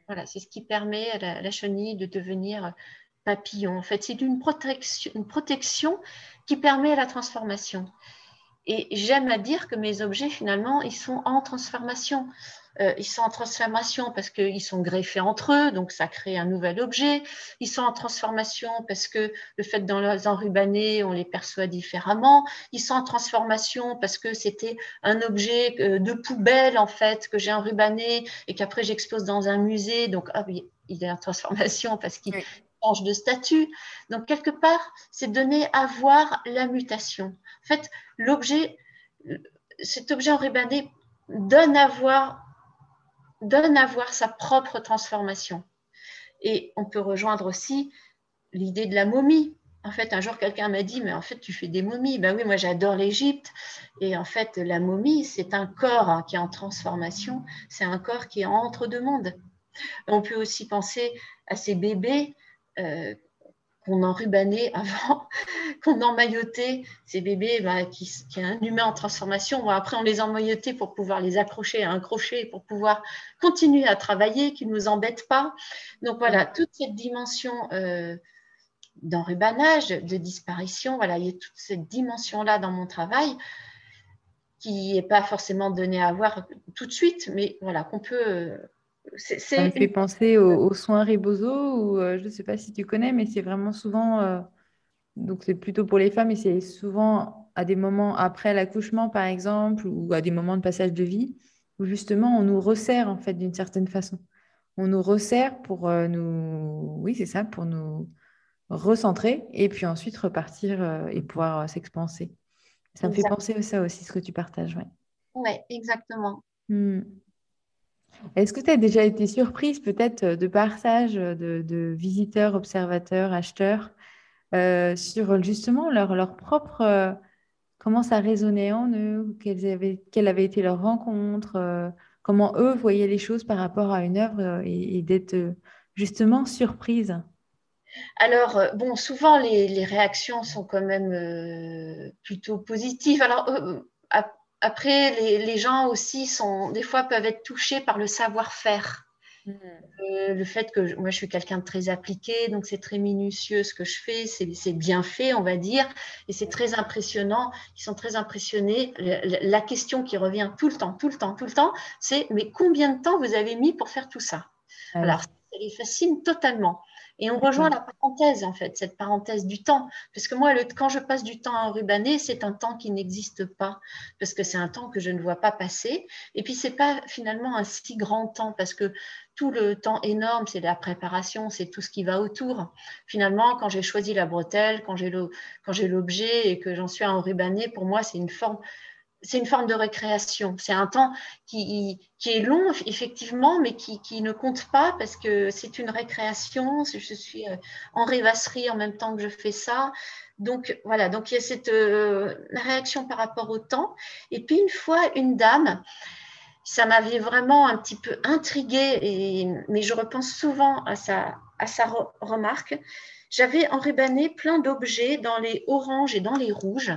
B: Voilà, c'est ce qui permet à la, chenille de devenir papillon. En fait, c'est une protection, une protection qui permet la transformation. Et j'aime à dire que mes objets, finalement, ils sont en transformation. Euh, ils sont en transformation parce qu'ils sont greffés entre eux, donc ça crée un nouvel objet. Ils sont en transformation parce que le fait d'en les enrubaner, on les perçoit différemment. Ils sont en transformation parce que c'était un objet euh, de poubelle, en fait, que j'ai enrubané et qu'après j'expose dans un musée. Donc, ah il est en transformation parce qu'il de statut. Donc, quelque part, c'est donner à voir la mutation. En fait, l'objet, cet objet enrubané donne à voir donne à voir sa propre transformation. Et on peut rejoindre aussi l'idée de la momie. En fait, un jour, quelqu'un m'a dit, mais en fait, tu fais des momies. Ben oui, moi, j'adore l'Égypte. Et en fait, la momie, c'est un corps hein, qui est en transformation. C'est un corps qui est entre deux mondes. On peut aussi penser à ces bébés euh, qu'on enrubanait avant, qu'on emmaillotait, ces bébés bah, qui, qui est un humain en transformation. après, on les emmaillotait pour pouvoir les accrocher à un crochet, pour pouvoir continuer à travailler, qu'ils ne nous embêtent pas. Donc voilà, toute cette dimension euh, d'enrubanage, de disparition, voilà, il y a toute cette dimension-là dans mon travail qui n'est pas forcément donnée à voir tout de suite, mais voilà, qu'on peut
A: ça me fait penser aux, soins Rebozo, ou euh, je ne sais pas si tu connais, mais c'est vraiment souvent, euh, donc c'est plutôt pour les femmes, et c'est souvent à des moments après l'accouchement, par exemple, ou à des moments de passage de vie, où justement on nous resserre en fait d'une certaine façon. On nous resserre pour euh, nous, oui, c'est ça, pour nous recentrer, et puis ensuite repartir et pouvoir s'expanser. Ça me fait penser à ça aussi, ce que tu partages,
B: oui. Oui, exactement.
A: Hmm. Est-ce que tu as déjà été surprise peut-être euh, de passage de, visiteurs, observateurs, acheteurs euh, sur justement leur, leur propre... Euh, comment ça résonnait en eux, avaient, quelle avait été leur rencontre, comment eux voyaient les choses par rapport à une œuvre et, d'être justement surprise
B: alors, bon, souvent les, réactions sont quand même plutôt positives. Alors, après, les, gens aussi sont, des fois, peuvent être touchés par le savoir-faire. Hmm. Euh, le fait que moi, je suis quelqu'un de très appliqué, donc c'est très minutieux ce que je fais, c'est bien fait, on va dire, et c'est très impressionnant. Ils sont très impressionnés. La, question qui revient tout le temps, tout le temps, tout le temps, c'est mais combien de temps vous avez mis pour faire tout ça? Alors, ça les fascine totalement. Et on rejoint la parenthèse, en fait, cette parenthèse du temps. Parce que moi, le, quand je passe du temps à rubaner, c'est un temps qui n'existe pas. Parce que c'est un temps que je ne vois pas passer. Et puis, c'est pas finalement un si grand temps. Parce que tout le temps énorme, c'est la préparation, c'est tout ce qui va autour. Finalement, quand j'ai choisi la bretelle, quand j'ai l'objet et que j'en suis à enrubaner, pour moi, c'est une forme c'est une forme de récréation. C'est un temps qui, qui, est long, effectivement, mais qui, qui, ne compte pas parce que c'est une récréation. Je suis euh, en rêvasserie en même temps que je fais ça. Donc, voilà, donc il y a cette euh, réaction par rapport au temps. Et puis, une fois, une dame, ça m'avait vraiment un petit peu intriguée, mais je repense souvent à sa, à sa remarque. J'avais enrubanné plein d'objets dans les oranges et dans les rouges.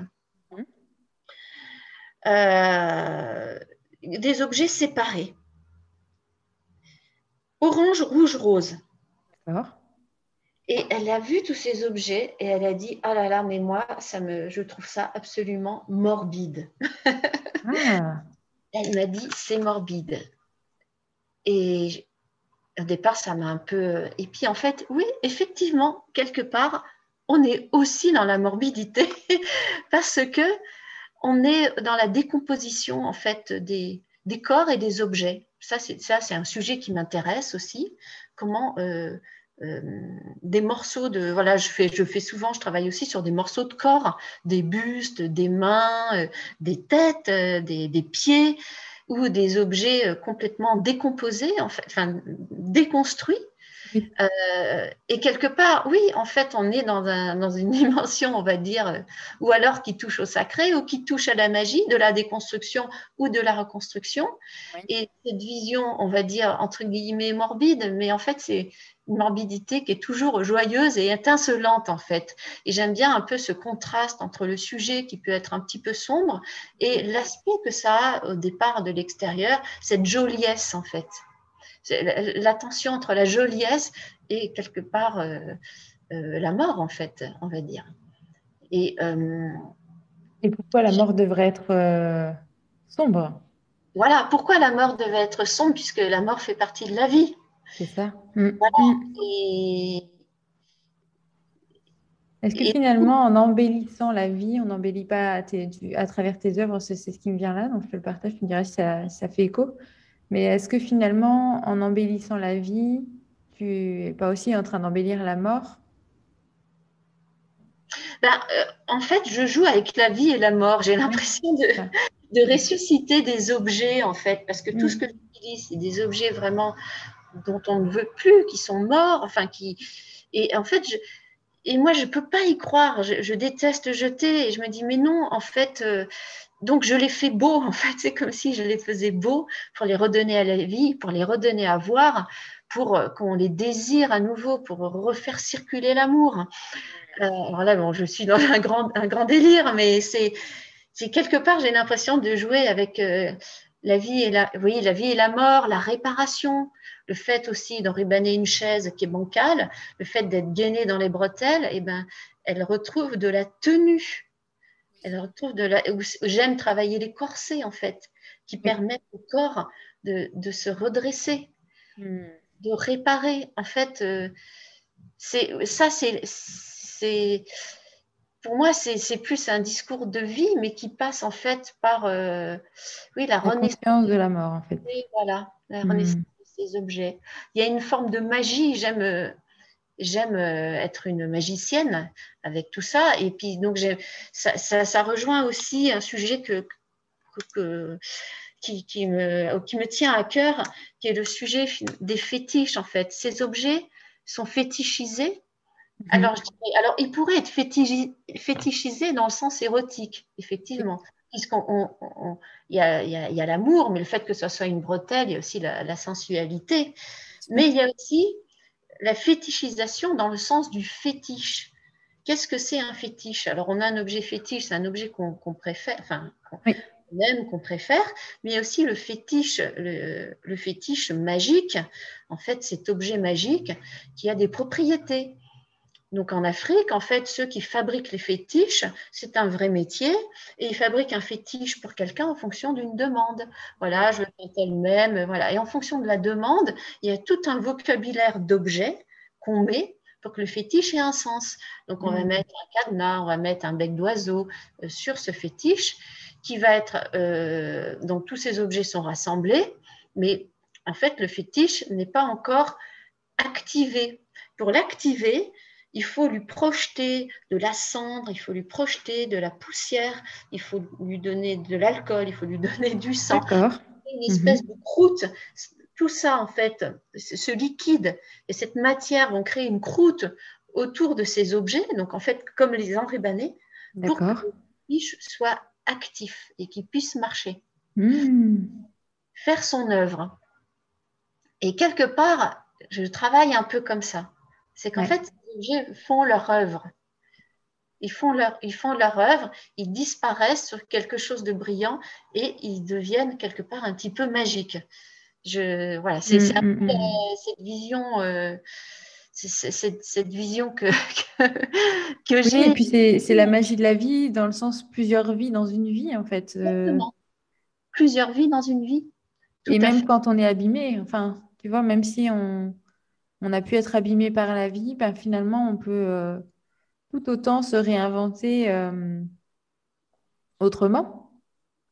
B: Euh, des objets séparés. Orange, rouge, rose. Et elle a vu tous ces objets et elle a dit Ah là là, mais moi, ça me, je trouve ça absolument morbide. Ah. Elle m'a dit C'est morbide. Et au départ, ça m'a un peu. Et puis en fait, oui, effectivement, quelque part, on est aussi dans la morbidité parce que on est dans la décomposition en fait des, corps et des objets. Ça, c'est un sujet qui m'intéresse aussi. Comment euh, euh, des morceaux de voilà, je fais, souvent, je travaille aussi sur des morceaux de corps, des bustes, des mains, euh, des têtes, des, pieds ou des objets complètement décomposés, enfin déconstruits euh, et quelque part, oui, en fait, on est dans, une dimension, on va dire, euh, ou alors qui touche au sacré, ou qui touche à la magie de la déconstruction ou de la reconstruction. Et cette vision, on va dire, entre guillemets, morbide, mais en fait, c'est une morbidité qui est toujours joyeuse et étincelante, en fait. Et j'aime bien un peu ce contraste entre le sujet qui peut être un petit peu sombre et l'aspect que ça a au départ de l'extérieur, cette joliesse, en fait la tension entre la joliesse et quelque part euh, euh, la mort, en fait, on va dire.
A: Et, euh, et pourquoi la mort devrait être sombre?
B: Voilà, pourquoi la mort devait être sombre, puisque la mort fait partie de la vie.
A: C'est ça. Mm. Mm. Est-ce que finalement, en embellissant la vie, on n'embellit pas à, travers tes œuvres, c'est ce qui me vient là, donc je te le partage, tu me diras si ça, ça fait écho. Mais est-ce que finalement, en embellissant la vie, tu n'es pas aussi en train d'embellir la mort?
B: Ben, euh, En fait, je joue avec la vie et la mort. J'ai l'impression de, de, ressusciter des objets, en fait, parce que tout ce mm. que j'utilise, c'est des objets vraiment dont on ne veut plus, qui sont morts, enfin, qui. Et en fait, et moi, je ne peux pas y croire. Je, déteste jeter. Et je me dis, mais non, en fait, euh, donc je les fais beaux. En fait, c'est comme si je les faisais beaux pour les redonner à la vie, pour les redonner à voir, pour euh, qu'on les désire à nouveau, pour refaire circuler l'amour. Euh, alors là, bon, je suis dans un grand, un grand délire, mais c'est quelque part, j'ai l'impression de jouer avec la vie et la, la vie et la mort, la réparation, le fait aussi d'enribaner une chaise qui est bancale, le fait d'être gainé dans les bretelles, eh ben, elle retrouve de la tenue. Elle retrouve de la. J'aime travailler les corsets en fait, qui permettent au corps de, se redresser, hmm. de réparer. En fait, euh, c'est ça, c'est pour moi, c'est plus un discours de vie, mais qui passe en fait par euh,
A: oui, la, renaissance de la mort, en fait.
B: voilà, la hmm. renaissance objets. Il y a une forme de magie. J'aime j'aime euh, être une magicienne avec tout ça. Et puis, donc, ça, ça, rejoint aussi un sujet que, que, qui, qui, me, qui me tient à cœur, qui est le sujet des fétiches, en fait. Ces objets sont fétichisés. Mhm. Alors, alors, ils pourraient être fétichisés dans le sens érotique, effectivement puisqu'on il y a, l'amour, mais le fait que ce soit une bretelle, il y a aussi la, sensualité. Mais il y a aussi la fétichisation dans le sens du fétiche. Qu'est-ce que c'est un fétiche? Alors, on a un objet fétiche, c'est un objet qu'on préfère, enfin, qu'on aime, qu'on préfère, mais il y a aussi le fétiche, le fétiche magique. En fait, cet objet magique qui a des propriétés. Donc en Afrique, en fait, ceux qui fabriquent les fétiches, c'est un vrai métier et ils fabriquent un fétiche pour quelqu'un en fonction d'une demande. Voilà, je veux tel même, voilà. Et en fonction de la demande, il y a tout un vocabulaire d'objets qu'on met pour que le fétiche ait un sens. Donc on va mmh. mettre un cadenas, on va mettre un bec d'oiseau euh, sur ce fétiche qui va être, euh, donc tous ces objets sont rassemblés, mais en fait le fétiche n'est pas encore activé. Pour l'activer, il faut lui projeter de la cendre, il faut lui projeter de la poussière, il faut lui donner de l'alcool, il faut lui donner du sang, une espèce mhm. de croûte. Tout ça, en fait, ce liquide et cette matière vont créer une croûte autour de ces objets, donc en fait, comme les enribanés, pour que le fiche soit actif et qu'il puisse marcher. Hmm. Faire son œuvre. Et quelque part, je travaille un peu comme ça. C'est qu'en fait, font leur œuvre. Ils font leur, ils font leur œuvre, ils disparaissent sur quelque chose de brillant et ils deviennent quelque part un petit peu magiques. Je, voilà, c'est mm, mm, mm. cette vision. Euh, c'est cette vision que, que, j'ai.
A: et puis c'est la magie de la vie, dans le sens plusieurs vies dans une vie, en fait.
B: Euh. Plusieurs vies dans une vie.
A: et même quand on est abîmé, enfin, tu vois, même si on, on a pu être abîmé par la vie, ben, finalement, on peut euh, tout autant se réinventer euh, autrement.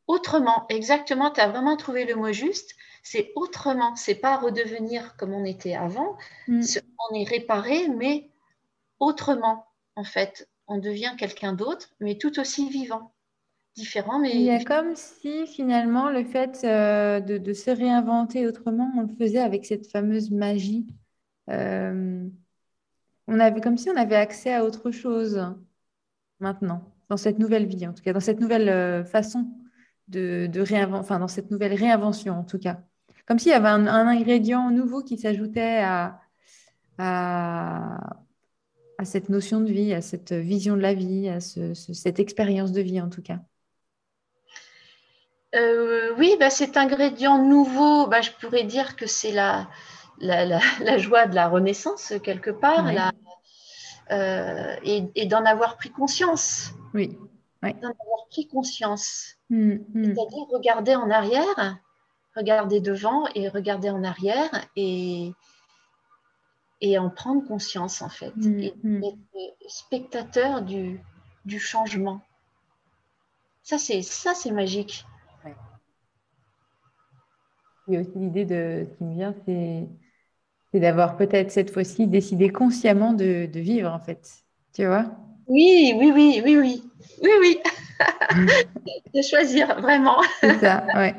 B: Autrement, exactement, tu as vraiment trouvé le mot juste. C'est autrement, c'est pas redevenir comme on était avant. Mm. On est réparé, mais autrement, en fait. On devient quelqu'un d'autre, mais tout aussi vivant. Différent, mais.
A: Il y a comme si finalement le fait euh, de, se réinventer autrement, on le faisait avec cette fameuse magie euh, on avait comme si on avait accès à autre chose maintenant, dans cette nouvelle vie, en tout cas, dans cette nouvelle euh, façon de, réinventer, enfin, dans cette nouvelle réinvention, en tout cas. Comme s'il y avait un, ingrédient nouveau qui s'ajoutait à, à, cette notion de vie, à cette vision de la vie, à cette expérience de vie, en tout cas.
B: Euh, oui, bah, cet ingrédient nouveau, bah, je pourrais dire que c'est la, la, joie de la renaissance quelque part euh, et, d'en avoir pris conscience.
A: Oui.
B: D'en avoir pris conscience. Mm, mm. C'est-à-dire regarder en arrière, regarder devant et regarder en arrière et, et en prendre conscience en fait. Mm, et être spectateur du, du changement. Ça, c'est ça, c'est magique.
A: Il y a aussi l'idée de qui me vient, c'est c'est d'avoir peut-être cette fois-ci décidé consciemment de, vivre, en fait. Tu vois?
B: Oui, oui, oui, oui, oui. Oui, oui. de choisir, vraiment.
A: C'est ça, ouais.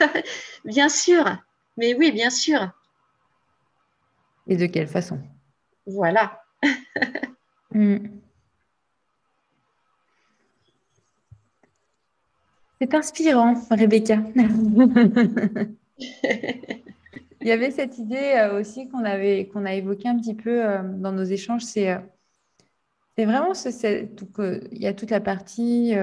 B: bien sûr. Mais oui, bien sûr.
A: Et de quelle façon?
B: Voilà.
A: Mm. C'est inspirant, Rebecca. Il y avait cette idée euh, aussi qu'on avait qu'on a évoqué un petit peu euh, dans nos échanges, c'est euh, c'est vraiment il y a toute la partie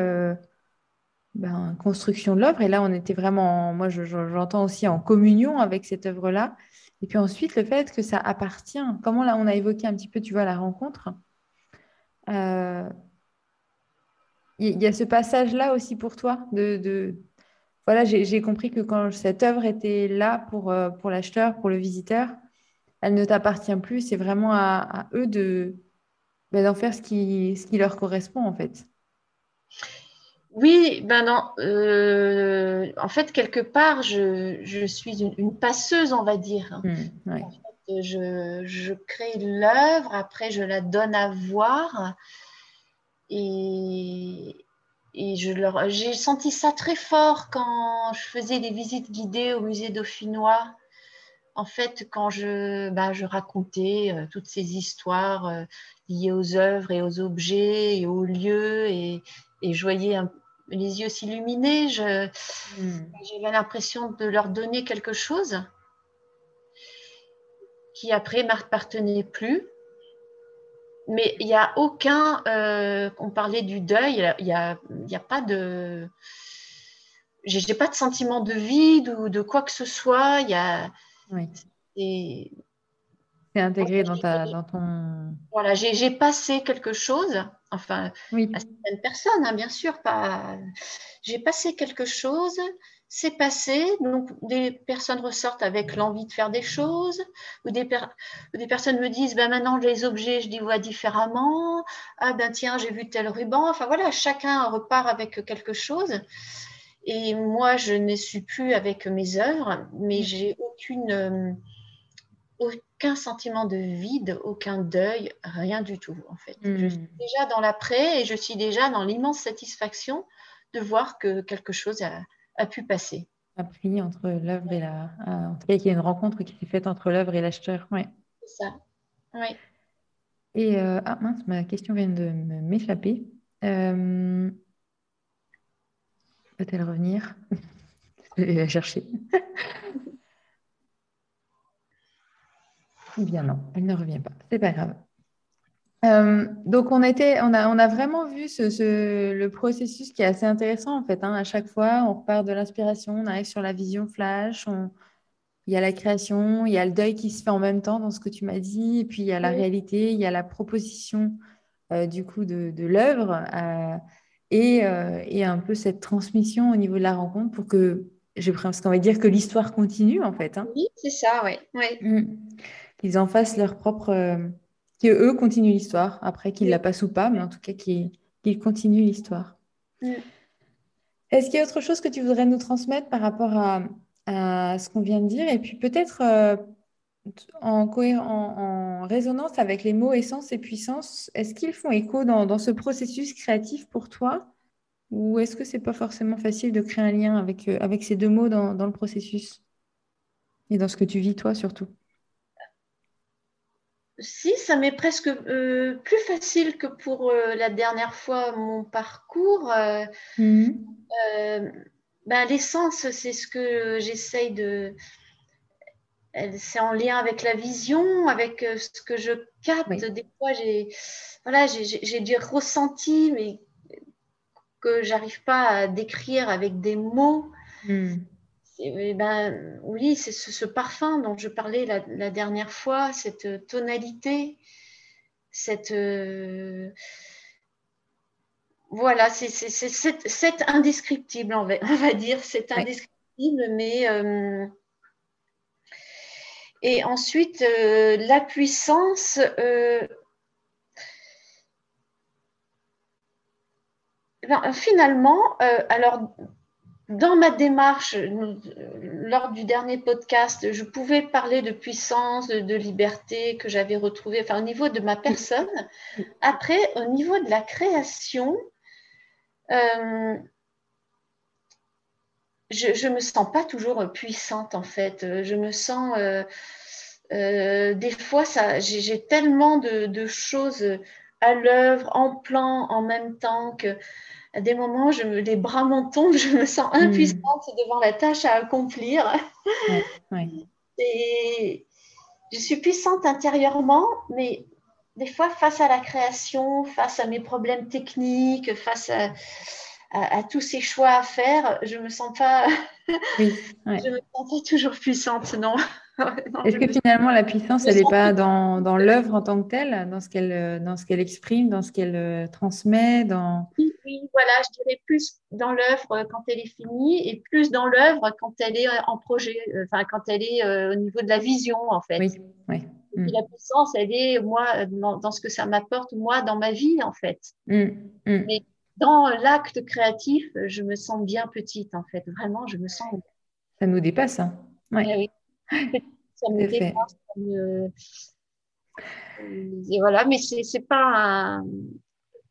A: ben, construction de l'œuvre. Et là on était vraiment moi j'entends aussi en communion avec cette œuvre là et puis ensuite le fait que ça appartient comment là on a évoqué un petit peu tu vois la rencontre il y, a ce passage là aussi pour toi de voilà, j'ai compris que quand cette œuvre était là pour, euh, pour l'acheteur, pour le visiteur, elle ne t'appartient plus. C'est vraiment à, eux de ben, d'en faire ce qui, ce qui leur correspond en fait.
B: Oui, ben non. Euh, en fait, quelque part, je, je suis une, passeuse, on va dire. Mmh, je, je, crée l'œuvre, après je la donne à voir. Et, et je leur, j'ai senti ça très fort quand je faisais des visites guidées au musée dauphinois. En fait, quand je, bah, je racontais euh, toutes ces histoires euh, liées aux œuvres et aux objets et aux lieux, et, et je voyais les yeux s'illuminer, hmm. j'avais l'impression de leur donner quelque chose qui après m'appartenait plus mais il n'y a aucun. Euh, on parlait du deuil, il n'y a, y a, pas de. J'ai pas de sentiment de vide ou de quoi que ce soit. Il y a.
A: Oui. C'est intégré dans, ta, dans ton.
B: Voilà, j'ai passé quelque chose, enfin, oui. à certaines personnes, hein, bien sûr, pas. J'ai passé quelque chose c'est passé, donc des personnes ressortent avec l'envie de faire des choses, ou des, des personnes me disent, ben maintenant les objets, je les vois différemment, ah ben tiens, j'ai vu tel ruban, enfin voilà, chacun repart avec quelque chose. Et moi, je ne suis plus avec mes œuvres, mais j'ai aucune, euh, aucun sentiment de vide, aucun deuil, rien du tout en fait. Je hmm. suis déjà dans l'après et je suis déjà dans l'immense satisfaction de voir que quelque chose a, a pu passer.
A: Appris entre l'œuvre et la. En tout cas, qu'il y a une rencontre qui s'est faite entre l'œuvre et l'acheteur. Ouais.
B: C'est ça. Oui.
A: Et euh, ah mince, ma question vient de m'échapper. Euh... Peut-elle revenir? Je vais la chercher. eh bien non, elle ne revient pas. C'est pas grave. Euh, donc, on, était, on, a, on a vraiment vu ce, le processus qui est assez intéressant en fait. Hein. À chaque fois, on repart de l'inspiration, on arrive sur la vision flash, il y a la création, il y a le deuil qui se fait en même temps dans ce que tu m'as dit, et puis il y a la réalité, il y a la proposition euh, du coup de, de l'œuvre euh, et, et, un peu cette transmission au niveau de la rencontre pour que, j'ai presque envie de dire que l'histoire continue en fait. Hein.
B: Oui, c'est ça, oui. Ouais. Mmh.
A: Qu'ils en fassent leur propre eux continuent l'histoire, après qu'ils la passent ou pas, mais en tout cas qu'ils continuent l'histoire. Est-ce qu'il y a autre chose que tu voudrais nous transmettre par rapport à, ce qu'on vient de dire? Et puis peut-être euh, en, en, résonance avec les mots essence et puissance, est-ce qu'ils font écho dans, ce processus créatif pour toi? Ou est-ce que c'est pas forcément facile de créer un lien avec, euh, avec ces deux mots dans, dans le processus? Et dans ce que tu vis toi surtout?
B: Si, ça m'est presque euh, plus facile que pour euh, la dernière fois mon parcours. Euh, mhm. ben, L'essence, c'est ce que j'essaye de. C'est en lien avec la vision, avec ce que je capte. Des fois, j'ai voilà, des ressentis, mais que j'arrive pas à décrire avec des mots. Mhm. Eh ben, oui, c'est ce, parfum dont je parlais la, dernière fois, cette tonalité, cette. Euh, voilà, c'est indescriptible, on va, dire, c'est indescriptible, mais. Euh, et ensuite, euh, la puissance. Ben, finalement, alors dans ma démarche, euh, lors du dernier podcast, je pouvais parler de puissance, de, liberté que j'avais retrouvée, enfin au niveau de ma personne. Après, au niveau de la création, euh, je ne me sens pas toujours puissante en fait. Je me sens, euh, des fois, j'ai tellement de, choses à l'œuvre, en plan, en même temps que à des moments, je me, les bras m'en tombent, je me sens hmm. impuissante devant la tâche à accomplir. Et je suis puissante intérieurement, mais des fois, face à la création, face à mes problèmes techniques, face à, à, tous ces choix à faire, je me sens pas, oui, je me sens pas toujours puissante, non.
A: Est-ce que finalement la puissance, elle n'est pas dans, dans l'œuvre en tant que telle, dans ce qu'elle dans ce qu'elle exprime, dans ce qu'elle euh, transmet, dans
B: oui, oui, voilà, je dirais plus dans l'œuvre quand elle est finie et plus dans l'œuvre quand elle est en projet, euh, enfin quand elle est euh, au niveau de la vision en fait. Oui, oui. Mm. La puissance, elle est moi dans, ce que ça m'apporte moi dans ma vie en fait. Mm, mm. Mais dans l'acte créatif, je me sens bien petite, en fait. Vraiment, je me sens.
A: Ça nous dépasse, hein
B: oui. Ça me dépasse. Et voilà, mais c'est pas un.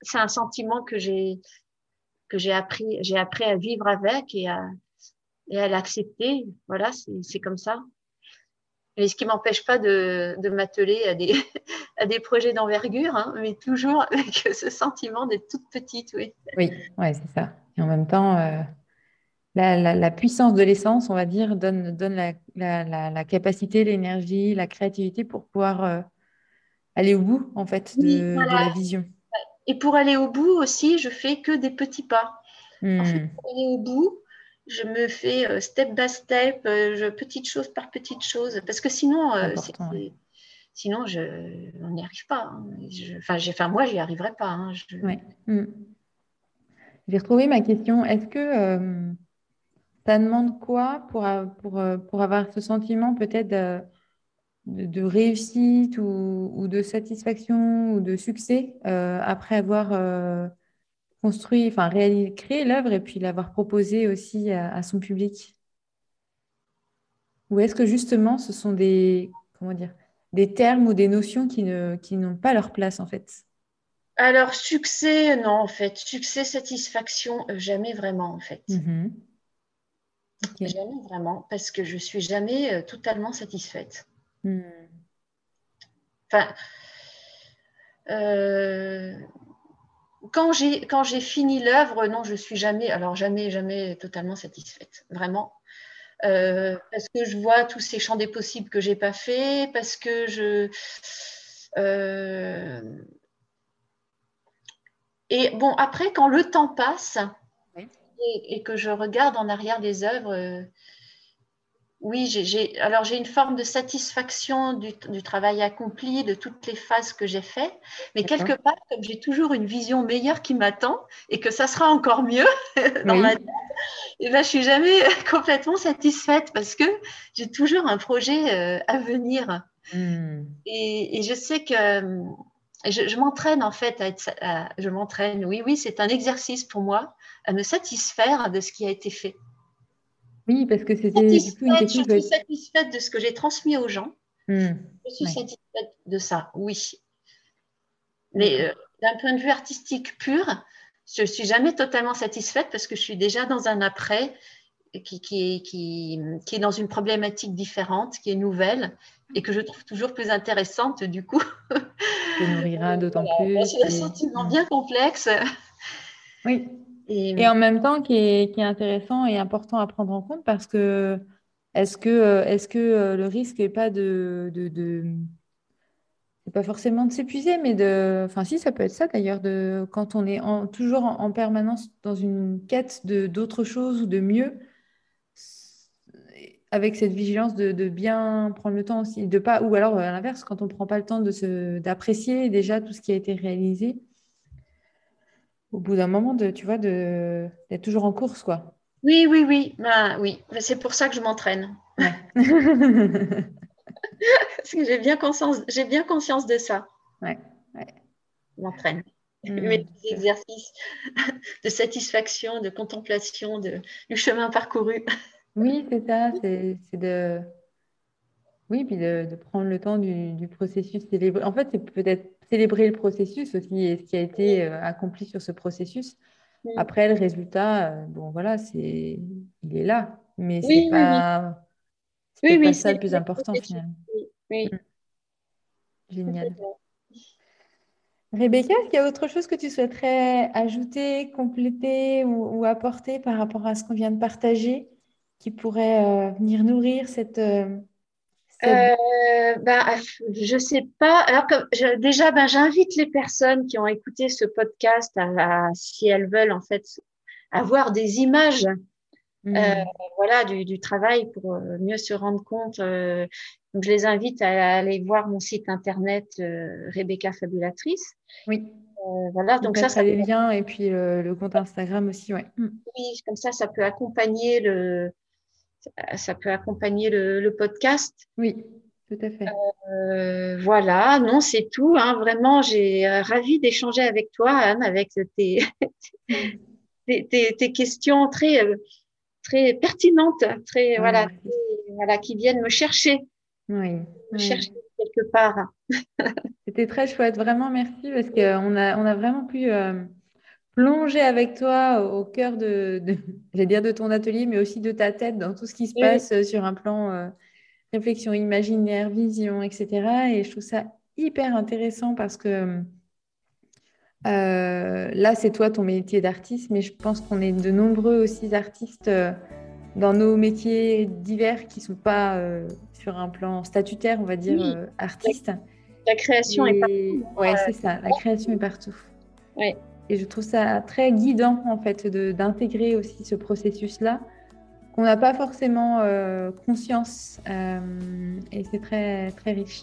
B: C'est un sentiment que j'ai que j'ai appris, j'ai appris à vivre avec et à, et à l'accepter. Voilà, c'est comme ça. Et ce qui m'empêche pas de, de m'atteler à des, à des projets d'envergure, hein, mais toujours avec ce sentiment d'être toute petite, oui.
A: Oui, ouais, c'est ça. Et en même temps, euh, la, la, puissance de l'essence, on va dire, donne, donne la, la capacité, l'énergie, la créativité pour pouvoir euh, aller au bout, en fait, de, la vision.
B: Et pour aller au bout aussi, je fais que des petits pas. En fait, hmm. pour aller au bout, je me fais euh, step by step, euh, je, petite chose par petite chose, parce que sinon, euh, sinon je, on n'y arrive pas. Hein. enfin, enfin, moi, j'y arriverai pas. Hein.
A: Mm. J'ai retrouvé ma question. Est-ce que ça demande quoi pour, pour, pour avoir ce sentiment peut-être de, de, réussite ou, ou, de satisfaction ou de succès après avoir construit, enfin créer l'œuvre et puis l'avoir proposée aussi à, son public Ou est-ce que justement ce sont des, comment dire, des termes ou des notions qui, ne, qui n'ont pas leur place en fait?
B: Alors succès, non en fait. Succès, satisfaction, euh, jamais vraiment en fait. Mm-hmm. Jamais vraiment, parce que je suis jamais euh, totalement satisfaite. Mm. Enfin, euh, quand j'ai quand j'ai fini l'œuvre, non, je suis jamais, alors jamais, jamais totalement satisfaite, vraiment, euh, parce que je vois tous ces champs des possibles que j'ai pas fait, parce que je euh, et bon après quand le temps passe et, que je regarde en arrière des œuvres, oui, j'ai, alors j'ai une forme de satisfaction du, travail accompli, de toutes les phases que j'ai faites, mais quelque part, comme j'ai toujours une vision meilleure qui m'attend et que ça sera encore mieux dans ma tête, et eh ben, je suis jamais complètement satisfaite parce que j'ai toujours un projet euh, à venir. Hmm. Et, je sais que je, m'entraîne en fait à être, je m'entraîne, oui, oui, c'est un exercice pour moi à me satisfaire de ce qui a été fait.
A: Oui, parce que c'était
B: Je suis satisfaite de ce que j'ai transmis aux gens. Hmm, je suis satisfaite de ça, oui. Mais euh, d'un point de vue artistique pur, je ne suis jamais totalement satisfaite parce que je suis déjà dans un après qui, qui, qui, qui, est dans une problématique différente, qui est nouvelle et que je trouve toujours plus intéressante du coup.
A: Qui nourrira d'autant plus.
B: C'est un sentiment bien complexe.
A: Oui, et, en même temps, qui est, intéressant et important à prendre en compte parce que est-ce que, euh, est que euh, le risque n'est pas de, pas forcément de s'épuiser, mais de, enfin si, ça peut être ça d'ailleurs, de quand on est toujours en, permanence dans une quête d'autres choses ou de mieux, avec cette vigilance de, bien prendre le temps aussi, de pas, ou alors à l'inverse, quand on prend pas le temps d'apprécier déjà tout ce qui a été réalisé au bout d'un moment, de, tu vois, d'être toujours en course, quoi.
B: Oui, oui, oui. Bah, oui. C'est pour ça que je m'entraîne. Parce que j'ai bien conscience, j'ai bien conscience de ça.
A: Ouais. ouais.
B: Je m'entraîne. Je mmh, des exercices de satisfaction, de contemplation de, du chemin parcouru.
A: Oui, c'est ça. C'est de. Oui, puis de, prendre le temps du, du processus. En fait, c'est peut-être célébrer le processus aussi et ce qui a été euh, accompli sur ce processus. Après, le résultat, euh, bon, voilà, c'est, il est là, mais c'est pas, oui, pas ça le plus important finalement.
B: Oui.
A: Mm. Génial. Rebecca, est-ce qu'il y a autre chose que tu souhaiterais ajouter, compléter ou, apporter par rapport à ce qu'on vient de partager qui pourrait euh, venir nourrir cette... Euh,
B: euh, ben, je sais pas. Alors déjà, ben, j'invite les personnes qui ont écouté ce podcast à, si elles veulent en fait avoir des images, mmh. voilà, du, du, travail pour mieux se rendre compte. donc, je les invite à aller voir mon site internet Rebecca Fabulatrice.
A: Oui.
B: voilà, donc, ça,
A: ça les liens et puis le compte Instagram aussi, ouais.
B: Oui, comme ça, ça peut accompagner le, ça peut accompagner le, podcast.
A: Oui, tout à fait.
B: Euh, voilà, non, c'est tout. Hein. Vraiment, j'ai euh, ravi d'échanger avec toi, Anne, avec tes, tes, questions très, euh, très pertinentes, très, voilà, voilà, qui viennent me chercher.
A: Oui.
B: Me chercher quelque part.
A: C'était très chouette, vraiment merci parce qu'on a, on a vraiment pu plonger avec toi au cœur de, dire de ton atelier, mais aussi de ta tête dans tout ce qui se passe euh, sur un plan euh, réflexion imaginaire, vision, etc. Et je trouve ça hyper intéressant parce que euh, là, c'est toi ton métier d'artiste, mais je pense qu'on est de nombreux aussi artistes dans nos métiers divers qui ne sont pas sur un plan statutaire, on va dire, artiste.
B: La, création est partout.
A: Oui, c'est ça, la création est partout.
B: Oui.
A: Et je trouve ça très guidant, en fait, d'intégrer aussi ce processus-là, qu'on n'a pas forcément euh, conscience. Euh, et c'est très, très riche.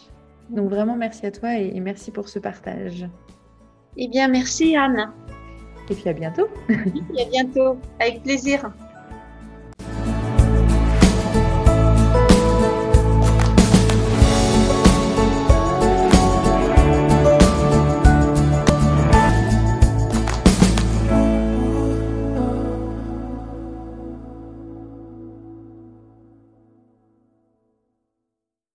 A: Donc vraiment, merci à toi et, merci pour ce partage.
B: Eh bien, merci Anne.
A: Et puis à bientôt.
B: et à bientôt, avec plaisir.